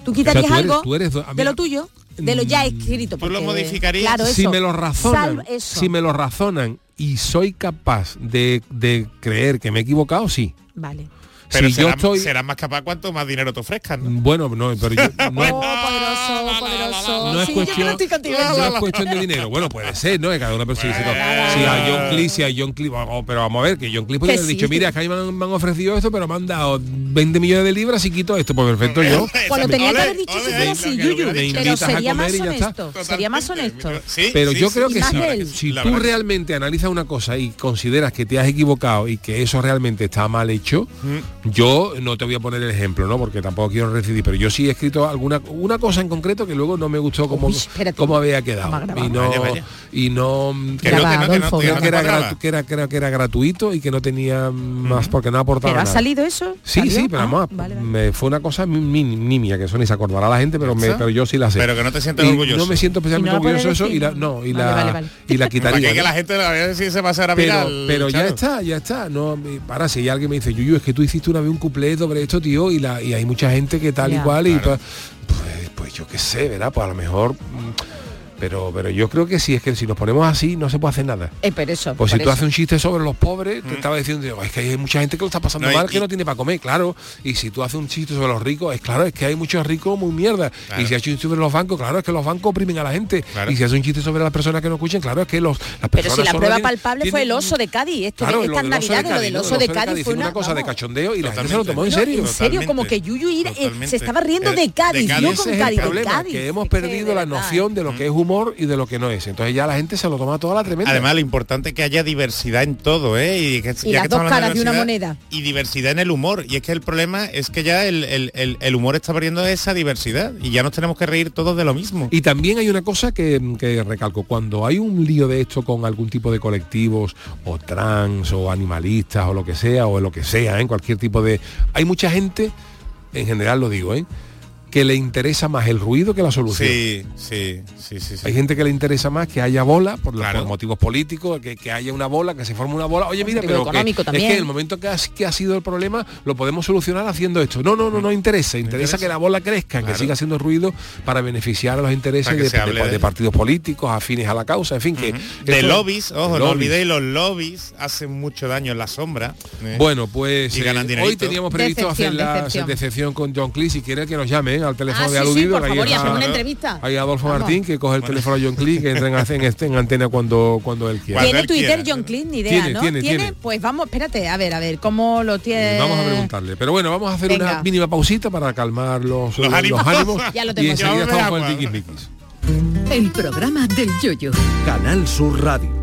Tú quitarías O sea, tú eres- algo tú eres de lo tuyo, de lo ya escrito. ¿Tú lo modificarías? Claro, eso. si me lo razonan, si me lo razonan y soy capaz de, de creer que me he equivocado, sí. Vale. Pero si yo estoy serás más capaz cuanto más dinero te ofrezcan ¿no? bueno, no, pero yo no, Oh, poderoso, poderoso. no es sí, yo creo cuestión que estoy contigo. no es cuestión de dinero bueno puede ser no que cada una persona si, si a John Cleese si a John Cleese oh, pero vamos a ver que John Cleese podría haber sí. dicho mira que a mí me han, me han ofrecido esto pero me han dado 20 millones de libras y quito esto pues perfecto yo lo tenía que haber dicho lo así, Yuyu. Pero sería más honesto. Sería más honesto. Pero yo creo que si, tú realmente analizas una cosa y consideras que te has equivocado y que eso realmente está mal hecho, Mm. Yo no te voy a poner el ejemplo, ¿no? Porque tampoco quiero decidir, pero yo sí he escrito alguna una cosa en concreto que luego no me gustó como, Uy, como había quedado. Y no, Vaya, vaya. y no Que era, cuadraba. gratu- que, era, creo que era gratuito y que no tenía más porque no aportaba ¿Pero ha salido eso? Sí, ¿Salió? sí, pero Ah, vale, vale. me fue una cosa mi- mi- nimia, que eso ni se acordará la gente, pero, me, pero yo sí la sé. Pero que no te sientes Y orgulloso. No me siento especialmente ¿Y no la orgulloso de eso y la, no, y Vale, la, vale, vale. y la Para quitaría. que, la gente a ver si se va a hacer a pero pero ya está, ya está. No, ahora si alguien me dice, Yuyu, es que tú hiciste una vez un cuplé sobre esto, tío, y la y hay mucha gente que tal Ya. y cual, Claro. pues, pues yo qué sé, ¿verdad? Pues a lo mejor. mm, Pero, pero yo creo que sí, es que si nos ponemos así no se puede hacer nada. Eh, pero eso. Pues por si tú eso. haces un chiste sobre los pobres, te estaba diciendo, es que hay mucha gente que lo está pasando No, y- mal, que y- no tiene para comer, claro. Y si tú haces un chiste sobre los ricos, es claro, es que hay muchos ricos muy mierda. Claro. Y si haces un chiste sobre los bancos, claro, es que los bancos oprimen a la gente. Claro. Y si haces un chiste sobre las personas que no escuchen, claro, es que los, las Pero personas si la prueba tienen- palpable fue el oso de Cádiz. Esto Claro, de lo estas del oso de navidades, lo Cádiz, del ¿no? oso El de Cádiz fue una, una, cosa de cachondeo y la gente se lo tomó en serio. en serio, como que Yuyu eh, se estaba riendo Eh, de Cádiz, no con Cádiz, de problema, Cádiz. que hemos perdido la noción de lo que es humor humor y de lo que no es. Entonces ya la gente se lo toma toda la tremenda. Además, lo importante es que haya diversidad en todo, ¿eh? Y, que, Y ya las que dos caras de una diversidad, moneda. Y diversidad en el humor. Y es que el problema es que ya el, el- el- el humor está perdiendo esa diversidad y ya nos tenemos que reír todos de lo mismo. Y también hay una cosa que, que recalco, cuando hay un lío de esto con algún tipo de colectivos, o trans, o animalistas, o lo que sea, o lo que sea, en cualquier tipo de... Hay mucha gente, en general lo digo, ¿eh? Que le interesa más el ruido que la solución. Sí, sí, sí, sí. sí. Hay gente que le interesa más que haya bola por, la- Claro. por motivos políticos, que, que haya una bola, que se forme una bola. Oye, mira, pero que, económico es también. que el momento que ha, que ha sido el problema lo podemos solucionar haciendo esto. No, no, no, no interesa. Interesa que la bola crezca, que siga haciendo ruido para beneficiar a los intereses de, se hable de- de- de partidos políticos, afines a la causa, en fin, que... De esto- lobbies, ojo, de no lobbies. olvidéis, los lobbies hacen mucho daño en la sombra. ¿eh? Bueno, pues Y eh, hoy teníamos previsto Decepción, hacer la decepción. decepción con John Cleese. Si quiere que nos al teléfono Ah, de sí, sí, aludido. por ahí favor, y está- hacemos una entrevista. Hay Adolfo Vamos. Martín que coge el teléfono a John Cleese que entra en, en, este- en antena cuando, cuando él quiera. ¿Tiene Twitter. John Clean? Ni idea, Tiene, ¿no? tiene, tiene. Pues vamos, espérate, a ver, a ver, ¿cómo lo tiene? Vamos a preguntarle. Pero bueno, vamos a hacer Venga. una mínima pausita para calmar los, Los los ánimos. Ya lo y tengo. enseguida estamos con el. El programa del yoyo. Canal Sur Radio.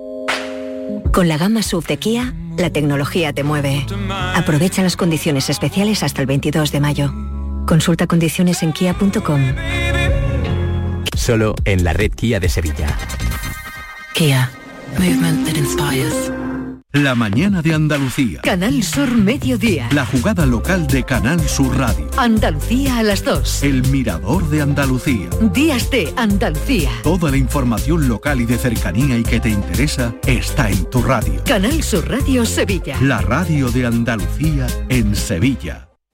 Con la gama SUV de Kia, la tecnología te mueve. Aprovecha las condiciones especiales hasta el 22 de mayo. Consulta condiciones en kia.com. Solo en la red Kia de Sevilla. Kia. Movement that inspires. La mañana de Andalucía. Canal Sur Mediodía. La jugada local de Canal Sur Radio. Andalucía a las 2. El mirador de Andalucía. Días de Andalucía. Toda la información local y de cercanía y que te interesa está en tu radio. Canal Sur Radio Sevilla. La radio de Andalucía en Sevilla.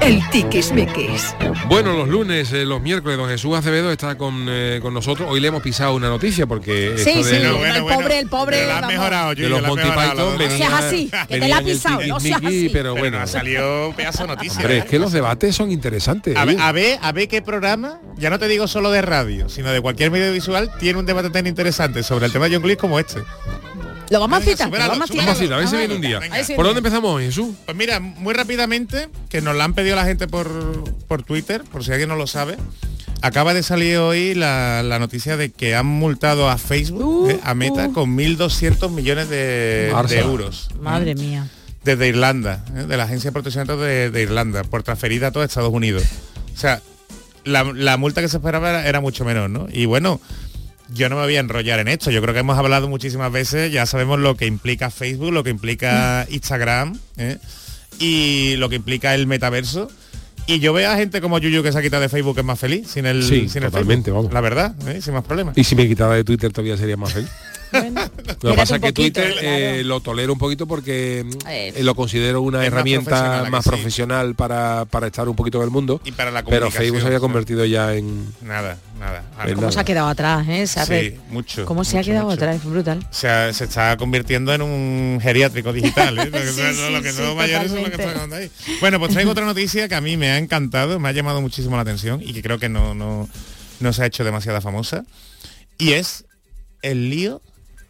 El tiquismiquis. Bueno, los lunes, eh, los miércoles, don Jesús Acevedo está con, eh, con nosotros. Hoy le hemos pisado una noticia porque Sí, esto sí, de, el pobre, el pobre. Pero la has vamos. mejorado, de los Monty Python la No venía- seas así, que te la ha pisado, no seas tiquismiquis, así. Pero bueno, ha salido pedazo de noticia. hombre, ¿eh? es que los debates son interesantes. A ver, a ver, a ver qué programa, ya no te digo solo de radio, sino de cualquier medio visual, tiene un debate tan interesante sobre el tema de John Cleese como este. Lo vamos a citar, lo vamos a citar. a ver si viene un día. Venga. ¿Por dónde empezamos, Jesús? Pues mira, muy rápidamente, que nos la han pedido la gente por, por Twitter, por si alguien no lo sabe. Acaba de salir hoy la, la noticia de que han multado a Facebook, Uh, eh, a Meta, uh. con 1.200 millones de, de euros. Madre mía. Desde Irlanda, eh, de la Agencia de Protección de Datos de, de Irlanda, por transferir datos a Estados Unidos. O sea, la, la multa que se esperaba era, era mucho menor, ¿no? Y bueno, yo no me voy a enrollar en esto. Yo creo que hemos hablado muchísimas veces, ya sabemos lo que implica Facebook, lo que implica Instagram ¿eh? y lo que implica el metaverso. Y yo veo a gente como Yuyu que se ha quitado de Facebook que es más feliz sin el, Sí, sin el totalmente, Facebook. vamos. La verdad, ¿eh? sin más problemas. Y si me quitara de Twitter todavía sería más feliz. lo que pasa es que poquito, Twitter eh, lo tolero un poquito porque mm, Eh, eh, lo considero una Es más herramienta profesional, más, profesional para, para estar un poquito en el mundo. Y para la pero Facebook se había convertido ya en... Nada, nada. en ¿Cómo se ha quedado atrás, eh? Sí, mucho, ¿Cómo se ha quedado mucho. atrás? Es brutal. se, ha- se está convirtiendo en un geriátrico digital, ¿eh? Lo que, Sí, son- sí, lo que sí, somos mayores es lo que totalmente. está acabando ahí. Bueno, pues traigo otra noticia que a mí me ha encantado, me ha llamado muchísimo la atención y que creo que no, no, no se ha hecho demasiada famosa. Y es el lío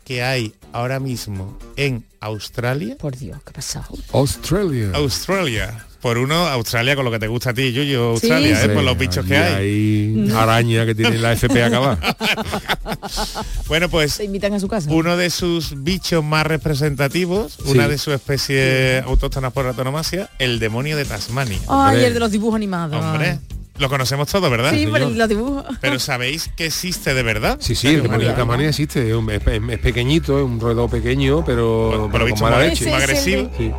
que hay ahora mismo en Australia. Por Dios, ¿qué ha pasado? Australia. Australia. Por uno, Australia con lo que te gusta a ti, Yuyo, Australia, ¿eh? Sí, por los bichos que hay. hay araña que tiene la FP acabada. Bueno, pues Se invitan a su casa. uno de sus bichos más representativos, una de sus especies autóctonas por antonomasia, el demonio de Tasmania. Ay, el de los dibujos animados. Hombre, lo conocemos todos, ¿verdad? Sí, por el- los dibujos. Pero ¿sabéis que existe de verdad? Sí, sí, el de Tasmania existe, es, es- es pequeñito, es un roedor pequeño, pero, pero visto con mala más- leche. más agresivo. Sí.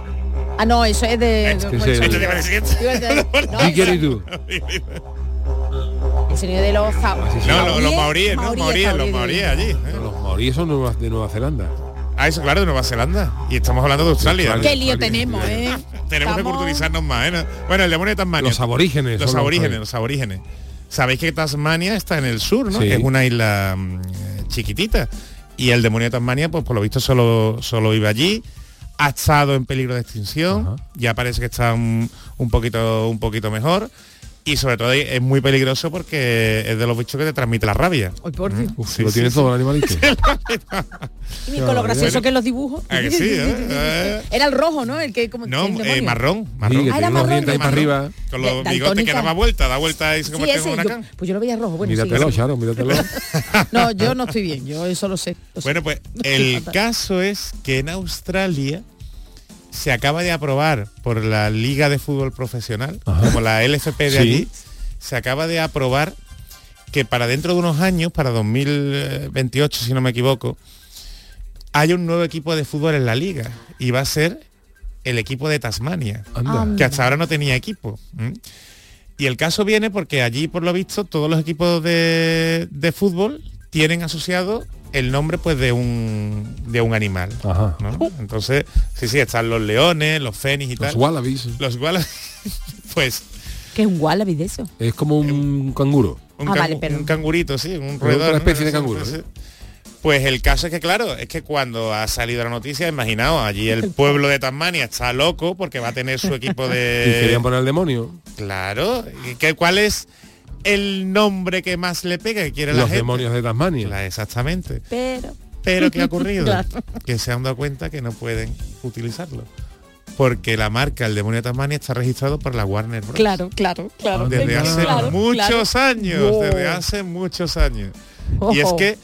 Ah, no, eso es de... Este ¿cómo es el no, ¿Qué quieres tú? El sonido de los... No, los, maoríes, ¿no? Los maoríes. allí. ¿eh? Los maoríes son nueva- de Nueva Zelanda. Ah, eso claro, de Nueva Zelanda. Y estamos hablando de Australia. Qué lío tenemos, ¿eh? Tenemos que culturizarnos más, ¿eh? Bueno, el demonio de Tasmania. Los aborígenes. Los aborígenes, los aborígenes. Sabéis que Tasmania está en el sur, ¿no? Sí. Es una isla mm, eh, chiquitita. Y el demonio de Tasmania, pues por lo visto solo, solo vive allí. Ha estado en peligro de extinción. Ya parece que está un, un poquito, un poquito mejor. Y sobre todo es muy peligroso porque es de los bichos que te transmite la rabia. Ay, por Dios. Uf, Sí, lo sí, tiene sí. todo el animalito. Y con lo gracioso que los dibujos. Ah, que sí, ¿eh? Era el rojo, ¿no? El que como No, el eh, marrón, Sí, marrón. que Ah, era marrón, ahí para arriba. Con los bigotes que daltónica. da más vuelta, da vuelta y se Sí, convierte en un yo- huracán. pues yo lo veía rojo. Bueno, Míratelo, sí. Charo, míratelo. No, yo no estoy bien, yo eso lo sé. lo. Bueno, pues el caso es que en Australia se acaba de aprobar por la Liga de Fútbol Profesional, como la LFP de Sí. allí, se acaba de aprobar que para dentro de unos años, para 2028 si no me equivoco, hay un nuevo equipo de fútbol en la liga y va a ser el equipo de Tasmania, Anda. que hasta ahora no tenía equipo. Y el caso viene porque allí, por lo visto, todos los equipos de, de fútbol tienen asociado el nombre pues de un de un animal. Ajá. ¿no? Entonces, sí, sí, están los leones, los fénix y Los tal. wallabies. Los wallabies, pues Que es un wallaby de eso. Es como un canguro. un, Ah, can- vale, perdón. un cangurito, sí, un Una roedor. ¿no? especie de canguro, sí. Pues el caso es que, claro, es que cuando ha salido la noticia, imaginaos, allí el pueblo de Tasmania está loco porque va a tener su equipo Y de... querían poner el demonio. Claro, ¿y qué- ¿cuál es el nombre que más le pega que quiere la Los gente? demonios de Tasmania. La- exactamente. Pero... Pero ¿qué ha ocurrido? Claro. Que se han dado cuenta que no pueden utilizarlo. Porque la marca El Demonio de Tasmania está registrado por la Warner Bros. Claro, claro, claro. Desde hace claro, muchos claro. años, Wow. desde hace muchos años. Y es que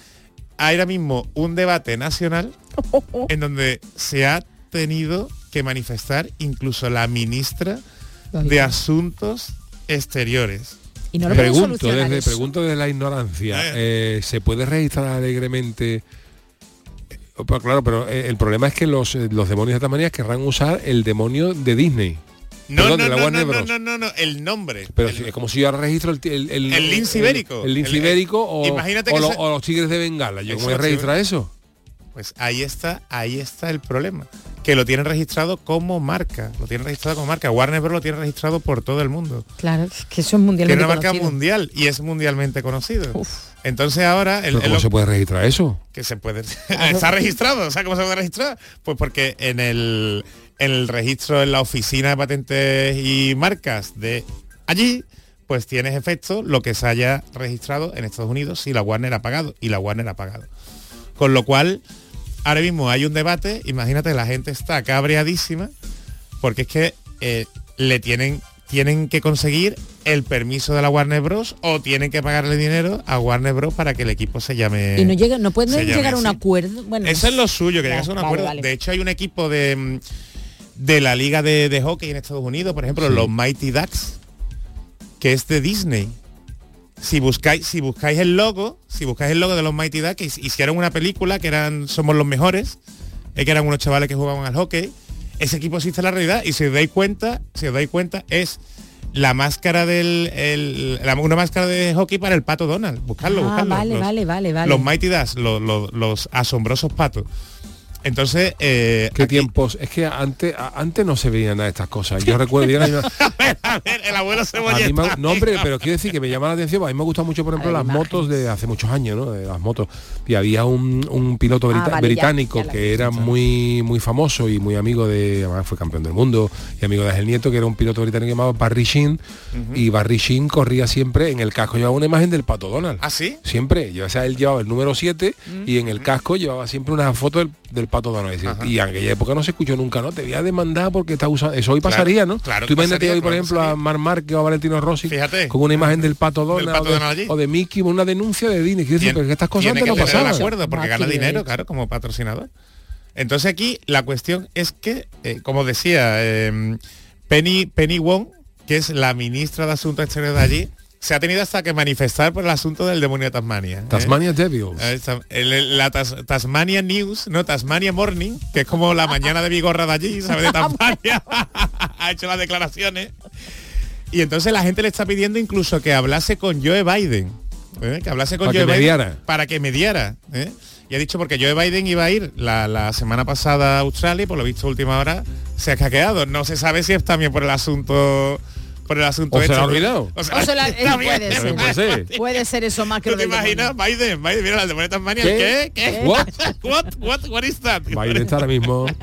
hay ahora mismo un debate nacional en donde se ha tenido que manifestar incluso la ministra de Asuntos Exteriores. Y no lo pregunto desde, eso. pregunto desde la ignorancia, eh, ¿se puede registrar alegremente? Eh, pues claro, pero eh, el problema es que los, eh, los demonios de Tasmania querrán usar el demonio de Disney. No, Perdón, no, no, no, no, no, el nombre. Pero es como si yo ahora registro el, el, el, El lince ibérico. El, lince El- ibérico o, Imagínate o que lo- se- o los tigres de Bengala. ¿Yo cómo voy a sí. registrar eso? Pues ahí está, ahí está el problema. Que lo tienen registrado como marca. Lo tienen registrado como marca. Warner Bros. lo tiene registrado por todo el mundo. Claro, es que eso es Tiene mundialmente una marca conocido. mundial y es mundialmente conocido. Entonces ahora el, ¿Pero el- ¿Cómo se puede registrar eso? que se puede está registrado, o sea, ¿cómo se puede registrar? Pues porque en el en el registro en la oficina de patentes y marcas de allí, pues tienes efecto lo que se haya registrado en Estados Unidos si la Warner ha pagado y la Warner ha pagado. Con lo cual, ahora mismo hay un debate, imagínate, la gente está cabreadísima porque es que eh, le tienen tienen que conseguir el permiso de la Warner Bros. o tienen que pagarle dinero a Warner Bros. para que el equipo se llame Y no llega, no pueden llegar a un acuerdo. Bueno, Eso es lo suyo, que llegas a un vale, acuerdo. vale. De hecho, hay un equipo de, mm, de la liga de, de hockey en Estados Unidos, por ejemplo, Sí. los Mighty Ducks, que es de Disney. Si buscáis, si buscáis el logo, si buscáis el logo de los Mighty Ducks, his- hicieron una película que eran Somos los mejores, eh, que eran unos chavales que jugaban al hockey. Ese equipo existe en la realidad y si os dais cuenta, si os dais cuenta, es la máscara del el- la- una máscara de hockey para el pato Donald. Buscarlo, Ah, buscarlo. vale, Los- vale, vale, vale. Los Mighty Ducks, los, los- los asombrosos patos. Entonces, eh, ¿Qué tiempos? Es que antes, a- antes no se veían nada de estas cosas. Yo recuerdo... yo era- el abuelo A cebolleta. mí me- no, hombre, pero quiero decir que me llama la atención, a mí me gustan mucho, por ejemplo, las motos de hace muchos años, ¿no? De las motos. Y había un, un piloto brita- Ah, vale, británico ya que era muy muy famoso y muy amigo de, además fue campeón del mundo y amigo de Ángel Nieto, que era un piloto británico llamado Barry Sheen, y Barry Sheen corría siempre en el casco, llevaba una imagen del pato Donald. ¿Ah, sí? Siempre, o sea, él llevaba el número 7 y en el casco llevaba siempre una foto del, del pato Donald. Decir, Y en aquella época no se escuchó nunca, ¿no? Te voy a demandar porque está usando. Eso hoy Claro, pasaría, ¿no? claro Tú imagínate pasaría, hoy, por claro ejemplo, a Mar Márquez o a Valentino Rossi con una imagen del pato Donald, pato o, de, o de Mickey, una denuncia de Disney. Pero que estas cosas antes no que el pasaban. acuerdo porque gana dinero, claro, como patrocinador. Entonces aquí la cuestión es que, eh, como decía, eh, Penny, Penny Wong, que es la ministra de Asuntos Exteriores de allí, se ha tenido hasta que manifestar por el asunto del demonio de Tasmania. ¿eh? Tasmania Devils. Eh, el- la Tas- Tasmania News, no, Tasmania Morning, que es como la mañana de Vigorra de allí, ¿sabes? De Tasmania. ha hecho las declaraciones. Y entonces la gente le está pidiendo incluso que hablase con Joe Biden. ¿eh? Que hablase con Para Joe que Biden mediara. para que mediara. ¿eh? Y ha dicho porque Joe Biden iba a ir la, la semana pasada a Australia y por lo visto última hora se ha caqueado. No se sabe si es también por el asunto por el asunto O se este. lo ha olvidado. O sea, O sea, la- eh, puede, ser. También puede ser. Puede ser eso más que ¿Tú lo te imaginas? Biden, Biden, mira la demonio de Tasmania. ¿Qué? ¿Qué? ¿Qué? What? What? What? What is that? Biden está ahora mismo.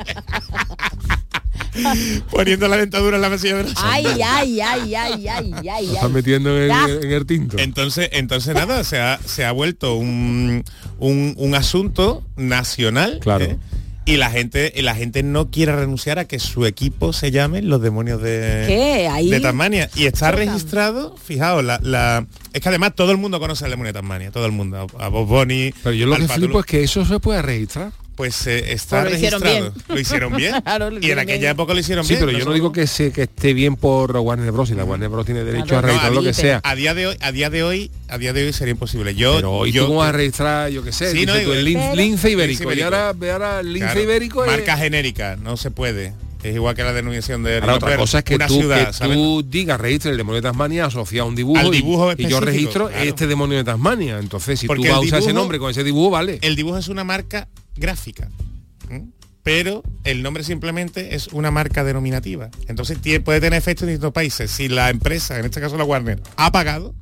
Poniendo la dentadura en la mesilla de los Ay, ay, ay, ay, ay, ay, Lo están ay. metiendo en, el- en el tinto. Entonces, entonces nada, se ha, se ha vuelto un, un, un asunto nacional. Claro. ¿eh? Y la gente, y la gente no quiere renunciar a que su equipo se llame los demonios de, ¿Qué? Ahí- de Tasmania. Y está registrado, fijaos, la, la- es que además todo el mundo conoce al demonio de Tasmania, todo el mundo. A, a Bob Bunny, Pero yo lo al que flipo es que eso se puede registrar. Pues eh, está Pues lo hicieron registrado. bien. Lo hicieron bien. Claro, lo y en hicieron aquella bien. época lo hicieron Sí, bien. pero yo no digo que, se, que esté bien por Warner Bros. Y la Warner Bros. tiene derecho Claro. a registrar No, lo que sea. A día de hoy, a día de hoy, a día de hoy sería imposible. Yo, Pero hoy yo tú cómo vas a registrar, yo qué sé, Sí, no, tú, digo, el lince ibérico. Lince Y ahora, ahora lince Claro, ibérico es- marca genérica, no se puede. Es igual que la denominación de Ahora, otra cosa es que una tú, ciudad, que ¿sabes? tú digas registre el demonio de Tasmania asociado a un dibujo, y- dibujo y, yo registro claro. este demonio de Tasmania. Entonces, si Porque tú vas a usar ese nombre con ese dibujo, vale. El dibujo es una marca gráfica. Pero el nombre simplemente es una marca denominativa. Entonces puede tener efectos en distintos países. Si la empresa, en este caso la Warner, ha pagado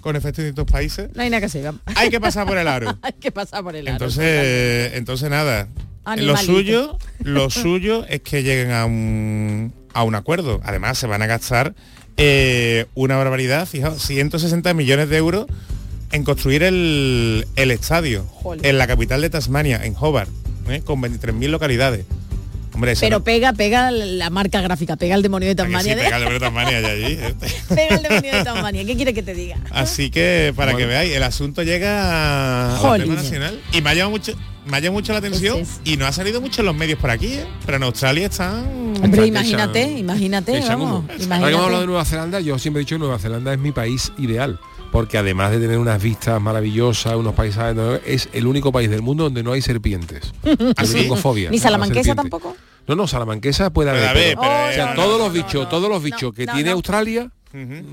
con efectos en distintos países, No hay nada que hacer. vamos. hay que pasar por el aro. hay que pasar por el aro. Entonces, entonces nada. Lo suyo, lo suyo es que lleguen a un, a un acuerdo. Además, se van a gastar eh, una barbaridad, fijaos, 160 millones de euros en construir el, el estadio en la capital de Tasmania, en Hobart, ¿eh? con 23.000 localidades. Hombre, Pero no- pega, pega la marca gráfica, pega el demonio de que sí, Tasmania. pega el de Tasmania allí. ¿eh? pega el demonio de Tasmania. ¿Qué quiere que te diga? Así que para que veáis, el asunto llega a tema nacional y me ha llamado mucho, me ha llamado mucho la atención es. y no ha salido mucho en los medios por aquí, ¿eh? pero en Australia están Hombre, imagínate, echan- imagínate, Echan vamos. Ahora que hemos hablado de. Nueva Zelanda, yo siempre he dicho que Nueva Zelanda es mi país ideal. Porque además de tener unas vistas maravillosas, unos paisajes, es el único país del mundo donde no hay serpientes. Yo ¿Ah, fobia. Ni la salamanquesa tampoco. No, no, salamanquesa puede Puede haber. haber, pero- pero, o sea, todos no, los bichos, todos los bichos que no, tiene no. Australia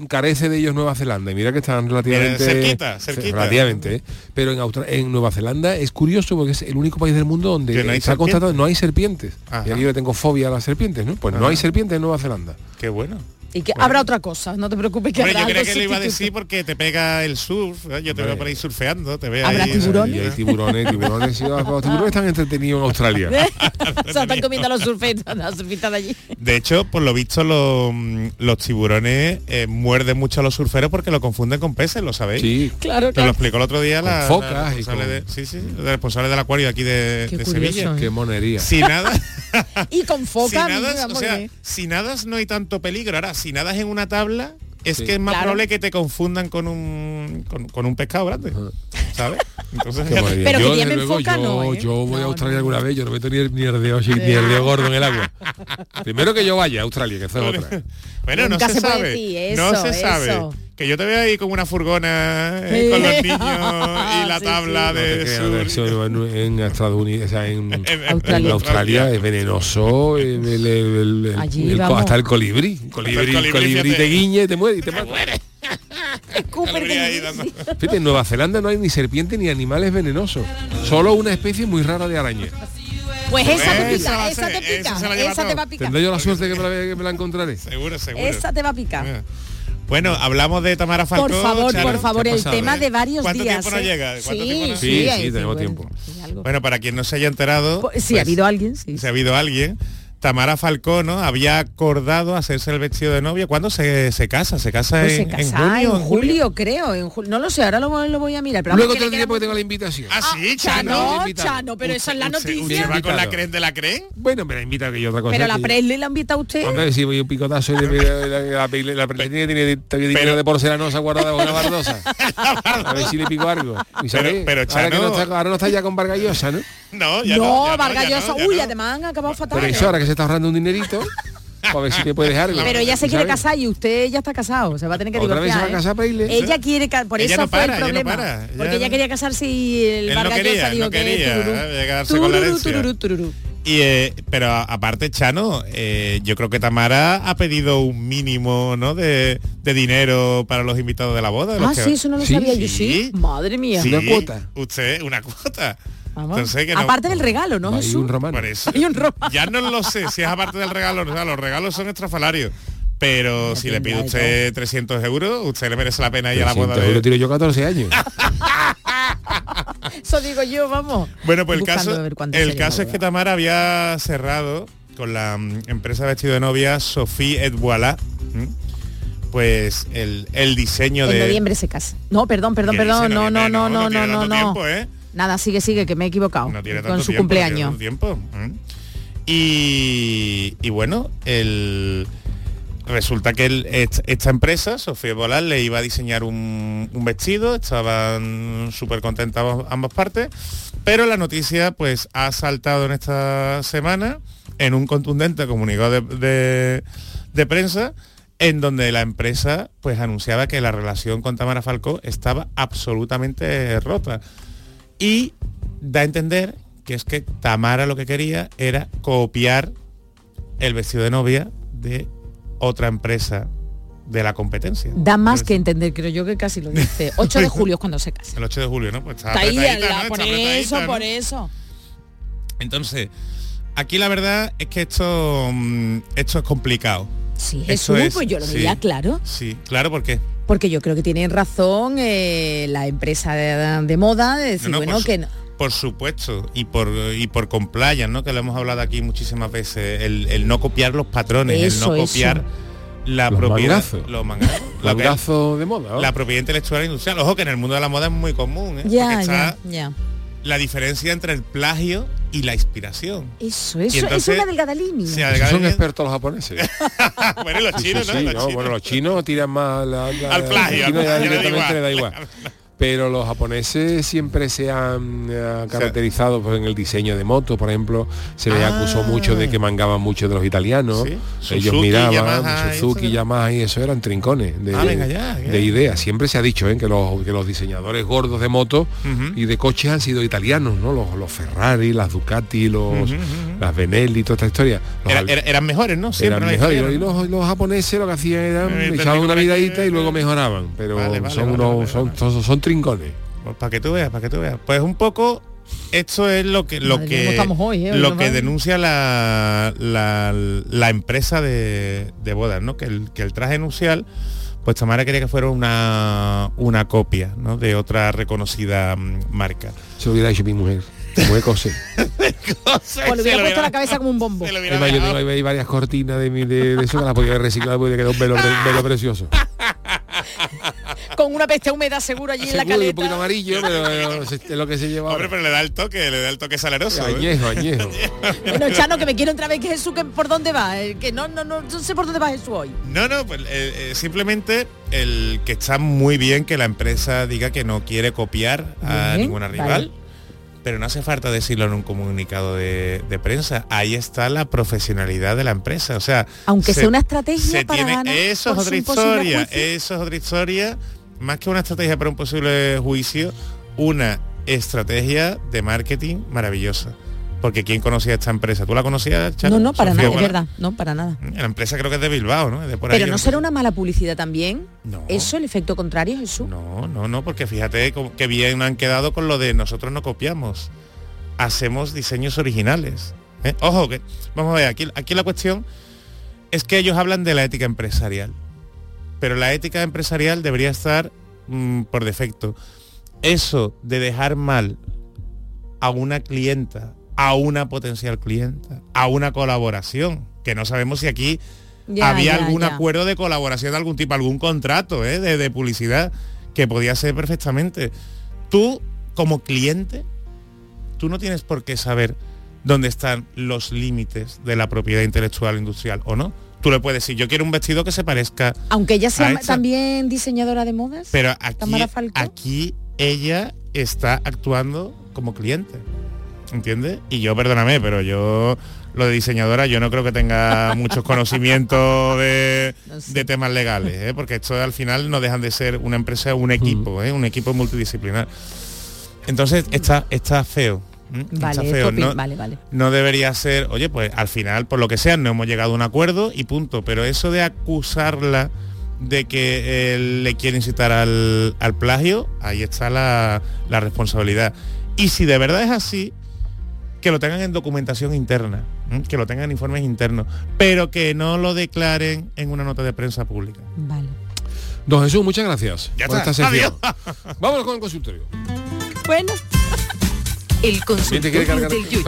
carece de ellos Nueva Zelanda y mira que están relativamente cerquita, cerquita. relativamente ¿eh? pero en, Austra- en Nueva Zelanda es curioso porque es el único país del mundo donde no hay está serpientes. constatado no hay serpientes Ajá. y aquí yo le tengo fobia a las serpientes ¿no? pues no hay serpientes en Nueva Zelanda Qué bueno. Y que habrá otra cosa, no te preocupes que Hombre, yo habrá creía algo que lo iba a sustituto. decir porque te pega el surf, ¿eh? yo te veo por ahí surfeando, te veo ¿Habrá ahí, tiburones? y hay tiburones tiburones sí, los tiburones están entretenidos en Australia Se están comiendo los surfistas, los surfistas de allí. De hecho, por lo visto, los, los tiburones eh, muerden mucho a los surferos porque lo confunden con peces, ¿lo sabéis? sí Claro, Te lo explicó el otro día la, la focas y responsable con- de, sí, sí, la responsable del acuario aquí de, Qué de curioso, Sevilla. ¿eh? qué monería Si nada, Y con si foca, nadas, mira, o sea, si nadas no hay tanto peligro. Ahora, si nadas en una tabla, es Sí. que es más Claro. probable que te confundan con un con, con un pescado grande. ¿Sabes? Entonces. Pero que yo, desde lleven luego, yo, no, ¿eh? yo voy No, a Australia no. alguna vez yo no meto ni el, ni el dedo, ni el dedo gordo en el agua primero que yo vaya a Australia que eso es otra Bueno, Nunca no se, se puede sabe. decir no eso, se sabe. Que yo te veo ahí como una furgona eh, con los niños y la Sí, tabla No te de sur. eso en, en Estados Unidos, o sea, en, en Australia. Es venenoso, el- el- el- el- Allí, el- vamos. hasta el colibrí. El colibrí, el colibrí, te guiñe y te muere y te dando- Fíjate, en Nueva Zelanda no hay ni serpiente ni animales venenosos, solo una especie muy rara de araña. Pues esa te Esa va pica, esa te pica, la esa te va a picar. Tendré yo la suerte que me la, que me la encontraré. Seguro, seguro. Esa te va a picar. Bueno, hablamos de Tamara Falcó. Por favor, Charo. por favor, ¿Qué ha el pasado, tema eh? de varios ¿Cuánto días. tiempo ¿eh? llega? ¿Cuánto sí, tiempo nos- Sí, sí, tenemos 50, tiempo. Bueno, para quien no se haya enterado, Pues, sí, pues, ha habido alguien, sí. si ha habido alguien, Tamara Falcó, ¿no? Había acordado hacerse el vestido de novia. ¿Cuándo se, se casa? ¿Se casa Pues en, se en casa junio? en julio, creo. en no lo sé, ahora lo, lo voy a mirar. Pero Luego te diré porque tengo la invitación. Ah, sí, Chano, Chano. invitado. Chano, pero esa es la Usted- usted noticia. va con la creen de la creen? Bueno, me la invita que yo otra cosa. Pero la yo- Presley la invita a usted. Hombre, si voy un picotazo y la, Presley tiene, dinero de porcelanosa guardada con una bardosa. A ver si le pico algo. Pero, Chano- ahora no está ya con Vargallosa, ¿no? No, ya no, no. ya Vargas ya Llosa. ya Uy, no. además han acabado fatal. Por eso ahora que se está ahorrando un dinerito, a ver si me puede dejar. Pero ella se quiere ¿Sabes? casar y usted ya está casado, se va a tener que ¿Otra vez divorciar. se va a ¿eh? Ella quiere, por Ella eso no fue para, el ella no problema. para, porque ella no- quería casarse y el Vargas quería, Llosa dijo no que. Y, eh, pero aparte, Chano, eh, yo creo que Tamara ha pedido un mínimo ¿no? de, de dinero para los invitados de la boda. Ah, que- sí, eso no lo Sí, sabía yo, sí. Madre mía. Sí, Una cuota. Usted, una cuota. Vamos. Entonces, que no- Aparte del regalo, ¿no, Hay un romano. Por eso. Hay un romano. Ya no lo sé si es aparte del regalo. O sea, los regalos son estrafalarios. Pero si le pide usted 300 euros, usted le merece la pena ir a la boda 300 euros de... tiro yo 14 años. Eso digo yo, vamos. Bueno, pues el caso, el caso es que. Tamara había cerrado con la mm, empresa de vestido de novia Sophie ¿m? pues el, el diseño En de... noviembre se casa. No, perdón, perdón, ¿Qué perdón. No, no, no, no, no, no, no. Nada, sigue, sigue, que me he equivocado. No tiene con tanto su tiempo, no tiene cumpleaños. tanto tiempo. ¿m? Y, y bueno, el, resulta que el- esta empresa, Sofía Volar, le iba a diseñar un, un vestido, estaban súper contentas ambas partes, pero la noticia pues ha saltado en esta semana en un contundente comunicado de, de- de prensa en donde la empresa pues anunciaba que la relación con Tamara Falcó estaba absolutamente rota y da a entender que es que Tamara lo que quería era copiar el vestido de novia de otra empresa de la competencia. Da más que entender, creo yo que casi lo dice. 8 de julio es cuando se casa. El 8 de julio, ¿no? Pues está Está ahí, la- ¿no? por Está eso, por eso. Entonces, aquí la verdad es que esto, mm, esto es complicado. Sí, Jesús, es- pues yo lo sí. veía claro. Sí, claro, porque Porque yo creo que tienen razón eh, la empresa de, de moda de decir, No, no, bueno, por, su- que no- por supuesto, y por y por compliance, ¿no? Que lo hemos hablado aquí muchísimas veces, el, el no copiar los patrones, Eso, el no eso. copiar la Los propiedad. mangazos. Los mangazos. De moda. ¿no? la propiedad intelectual e industrial. Ojo que en el mundo de la moda es muy común, ¿eh? ya, ya. La diferencia entre el plagio y la inspiración. Eso, eso, es una delgada línea. Sí, son expertos los japoneses. bueno, y los chinos, sí, ¿no? sí, Los no, chinos. Bueno, los chinos tiran más la- la- Al plagio, al le da igual. Pero los japoneses siempre se han eh, caracterizado pues, en el diseño de motos, por ejemplo, se les Ah. acusó mucho de que mangaban mucho de los italianos. Sí. Ellos Suzuki, miraban, Yamaha, Suzuki. Yamaha y eso eran trincones de, Ah, venga ya, de ideas. Siempre se ha dicho ¿eh? que, los, que los diseñadores gordos de motos y de coches han sido italianos, ¿no? Los, los Ferrari, las Ducati, los, Ujú, ujú. las Benelli, toda esta historia. Los Era- Al- era- eran mejores, ¿no? Siempre eran mejores. Y los, los japoneses lo que hacían era Eh, echaban una vidadita y luego mejoraban. Pero Vale, vale, son vale, unos son, son, son trincones. Pues para que tú veas, para que tú veas. Pues un poco esto es lo que lo Madre que ¿cómo estamos hoy, eh? Lo que denuncia la, la, la empresa de, de bodas, ¿no? Que el, que el traje nupcial pues Tamara quería que fuera una, una copia ¿no? de otra reconocida mm, marca. Se lo hubiera hecho mi mujer. Mi mujer cose. Pues le hubiera puesto la cabeza como un bombo. Yo tengo ahí varias cortinas de, mi- de, de eso que las podía haber reciclado porque quedó un velo, un velo precioso. Con una peste húmeda seguro allí en la Seguro, un poquito caleta. amarillo, pero eh, es lo que se lleva Hombre, pero le da el toque, le da el toque saleroso. ¿eh? Añejo, añejo. Bueno, Chano, que me quiero otra vez que Jesús, que por dónde va, Eh, que no, no, no, no sé por dónde va Jesús hoy. No, no, pues eh, eh, simplemente el que está muy bien que la empresa diga que no quiere copiar a Bien, ninguna vale. rival. pero no hace falta decirlo en un comunicado de, de prensa. Ahí está la profesionalidad de la empresa. O sea, Aunque se- sea una estrategia se para tiene- ganar eso es otra historia, eso es otra historia, más que una estrategia para un posible juicio, una estrategia de marketing maravillosa. Porque ¿quién conocía esta empresa? ¿Tú la conocías, Charo? No, no, para Sofía, nada, es verdad, no, para nada. La empresa creo que es de Bilbao, ¿no? Es de por Pero ahí, no será una mala publicidad también. No. Eso, el efecto contrario, Jesús. No, no, no, porque fíjate que bien han quedado con lo de nosotros no copiamos, hacemos diseños originales. ¿eh? Ojo, que vamos a ver, aquí, aquí la cuestión es que ellos hablan de la ética empresarial, pero la ética empresarial debería estar mm, por defecto. Eso de dejar mal a una clienta, a una potencial clienta, a una colaboración, que no sabemos si aquí Ya, había ya, algún ya. acuerdo de colaboración de algún tipo, algún contrato ¿eh? de, de publicidad que podía ser perfectamente. Tú, como cliente, tú no tienes por qué saber dónde están los límites de la propiedad intelectual industrial o no. Tú le puedes decir, yo quiero un vestido que se parezca, Aunque ella sea esta- también diseñadora de modas. pero aquí, aquí ella está actuando como cliente. ¿Entiendes? Y yo, perdóname, pero yo, lo de diseñadora, yo no creo que tenga muchos conocimientos de, de temas legales, ¿eh? porque esto al final no dejan de ser una empresa, un equipo, ¿eh? un equipo multidisciplinar. Entonces está, está feo. ¿M? Vale, feo. No, vale, vale. no debería ser, oye, pues al final, por lo que sea, no hemos llegado a un acuerdo y punto. Pero eso de acusarla de que eh, le quiere incitar al, al plagio, ahí está la, la responsabilidad. Y si de verdad es así, que lo tengan en documentación interna, ¿m? que lo tengan en informes internos, pero que no lo declaren en una nota de prensa pública. Vale. Don Jesús, muchas gracias Ya por está. esta sección. Adiós. Vámonos con el consultorio. Bueno. El ¿Quién te consultorio del.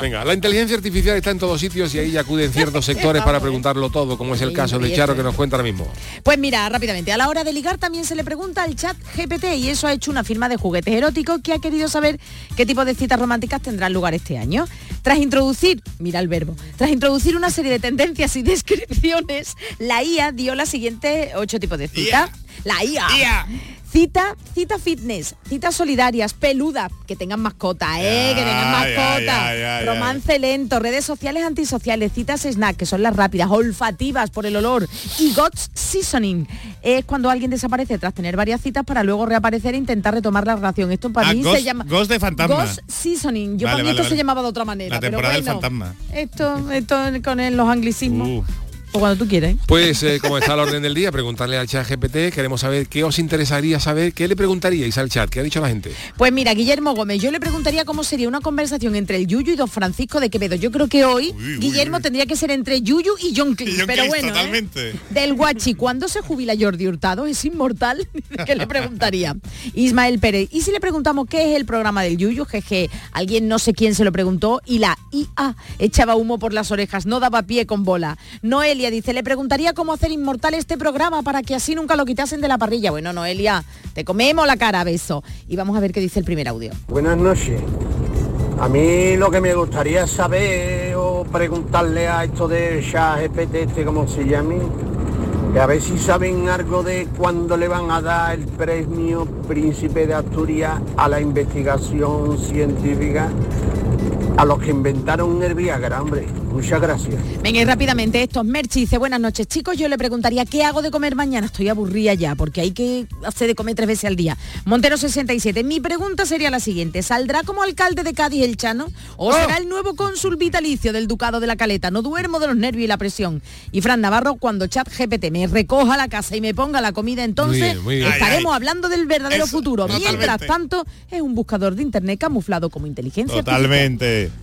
Venga, la inteligencia artificial está en todos sitios y ahí ya acuden ciertos sectores para preguntarlo todo, como es el caso de Charo que nos cuenta ahora mismo. Pues mira, rápidamente, a la hora de ligar también se le pregunta al chat GPT y eso ha hecho una firma de juguetes eróticos que ha querido saber qué tipo de citas románticas tendrán lugar este año. Tras introducir, mira el verbo, tras introducir una serie de tendencias y descripciones, la IA dio las siguientes ocho tipos de citas. La IA. Cita, cita fitness, citas solidarias, peludas, que tengan mascota, ¿eh? que tengan mascota. ya, ya, ya, ya. Romance lento, redes sociales antisociales, citas snack, que son las rápidas, olfativas por el olor. Y God's Seasoning es cuando alguien desaparece tras tener varias citas para luego reaparecer e intentar retomar la relación. Esto para Ah, mí Ghost- se llama... Ghost de fantasma. Ghost Seasoning. Yo Vale, para mí vale, esto vale. se llamaba de otra manera. La pero temporada del bueno, fantasma. Esto, esto con los anglicismos. O cuando tú quieres. Pues eh, como está el orden del día, preguntarle al chat GPT, queremos saber qué os interesaría saber, qué le preguntaríais al chat, qué ha dicho la gente. Pues mira, Guillermo Gómez, yo le preguntaría cómo sería una conversación entre el Yuyu y don Francisco de Quevedo. Yo creo que hoy Guillermo tendría que ser entre Yuyu y John Cleese, John pero Cleese, bueno. ¿eh? Del Guachi, ¿cuándo se jubila Jordi Hurtado? ¿Es inmortal? ¿Qué le preguntaría? Ismael Pérez. ¿Y si le preguntamos qué es el programa del Yuyu? Jeje, alguien no sé quién se lo preguntó y la IA echaba humo por las orejas, no daba pie con bola. Dice, le preguntaría cómo hacer inmortal este programa para que así nunca lo quitasen de la parrilla. Bueno, Noelia, te comemos la cara, beso. Y vamos a ver qué dice el primer audio. Buenas noches. A mí lo que me gustaría saber o preguntarle a esto de ChatGPT, este como se llame, que a ver si saben algo de cuándo le van a dar el premio Príncipe de Asturias a la investigación científica a los que inventaron el Viagra, hombre. Muchas gracias. Venga, y rápidamente, estos Merchi dice, buenas noches chicos, yo le preguntaría, ¿qué hago de comer mañana? Estoy aburrida ya, porque hay que hacer de comer tres veces al día. Montero 67, mi pregunta sería la siguiente, ¿saldrá como alcalde de Cádiz el Chano? ¿O será el nuevo cónsul vitalicio del Ducado de la Caleta? No duermo de los nervios y la presión. Y Fran Navarro, cuando chat GPT me recoja la casa y me ponga la comida, entonces bien, muy bien. estaremos Ay, ay. hablando del verdadero Eso, futuro. Mientras totalmente. tanto, es un buscador de internet camuflado como inteligencia artificial.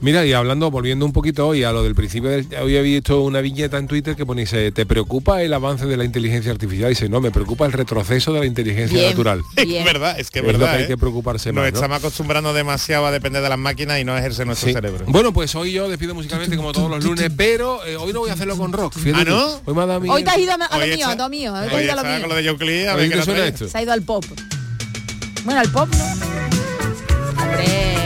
Mira, y hablando, volviendo un poquito hoy a lo del principio, del, hoy había visto una viñeta en Twitter que pone, dice, ¿te preocupa el avance de la inteligencia artificial? Y dice, no, me preocupa el retroceso de la inteligencia Bien, natural. Es verdad, es que es verdad. que hay ¿eh? que preocuparse Nos más, ¿no? estamos acostumbrando demasiado a depender de las máquinas y no ejercer nuestro Sí. cerebro. Bueno, pues hoy yo despido musicalmente como todos los lunes, pero eh, hoy no voy a hacerlo con rock. fíjate ¿Ah, no? Hoy me ha dado a mí- Hoy te has ido a, a lo Hoy mío, a lo mío. Hoy te has ido a lo mío. con lo de a ¿A ver qué suena esto? Se ha ido al pop. Bueno, al pop, ¿no? Hombre,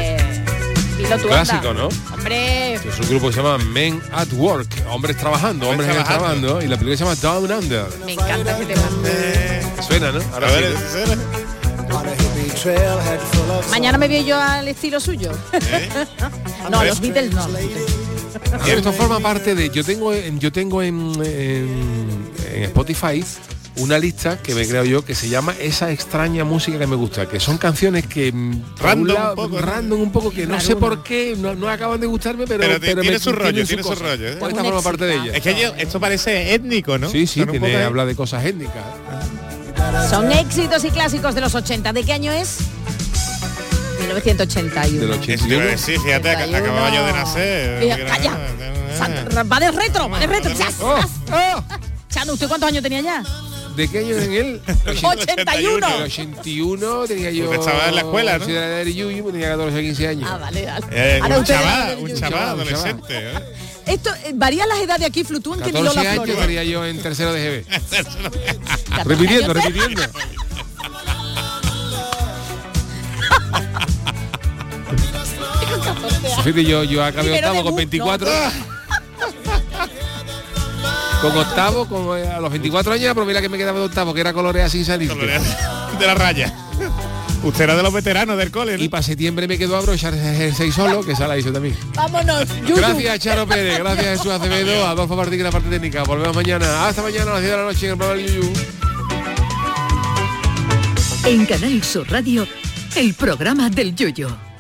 dilo tú, anda. Clásico, ¿no? Hombre, Es un grupo que se llama Men at Work, hombres trabajando, hombres Hombres trabajando, trabajando. y la película se llama Down Under. me encanta ese tema. Suena, ¿no? Ahora A sí, ver, ¿no? ¿en serio? Mañana me veo yo al estilo suyo. no, los Beatles no. Y esto forma parte de. Yo tengo en, yo tengo en, en- en Spotify una lista que me creo yo que se llama esa extraña música que me gusta, que son canciones que mm, Random un un poco, ¿no? random un poco que no sé por qué, no, no acaban de gustarme, pero, Pero, ti- pero tiene me- su rollo, tiene su cosa. rollo. ¿eh? Pues esta forma parte de ella. Es que yo- esto parece étnico, ¿no? Sí, sí, tiene, poco- habla de cosas étnicas. Son éxitos y clásicos de los 80. ¿De qué año es? 1981. Del Eso te iba a decir, fíjate, ac- 81. acababa yo de nacer. Mira, calla. San- Va de retro, va de retro. ¡Zas, zas! Chano, ¿usted cuántos años tenía ya? ¿De qué año en él? 81. El 81 tenía yo. Usted estaba en la escuela, ¿no? Era de Yuyu, tenía 14 o 15 años. Ah, vale, vale. Eh, Ahora un chaval, un chaval Un chaval. adolescente. ¿eh? Esto, eh, varían las edades aquí, fluctúan que ni 14 Lola años estaría yo en tercero de GB. 14 repitiendo, años. repitiendo. Fíjate, yo, yo acabé octavo con bu- 24. Con octavo, con, eh, a los 24 años, pero mira que me quedaba de octavo, que era colorea sin salir. De la raya. Usted era de los veteranos del cole, ¿no? Y para septiembre me quedó a brochar el 6 solo, que esa la hizo también. Vámonos. Yuyu. Gracias Charo Pérez, gracias Jesús Acevedo, Adolfo Martín en la parte técnica. Volvemos mañana. Hasta mañana a las 10 de la noche en el programa del Yuyu. En Canal Sur Radio, el programa del Yoyo.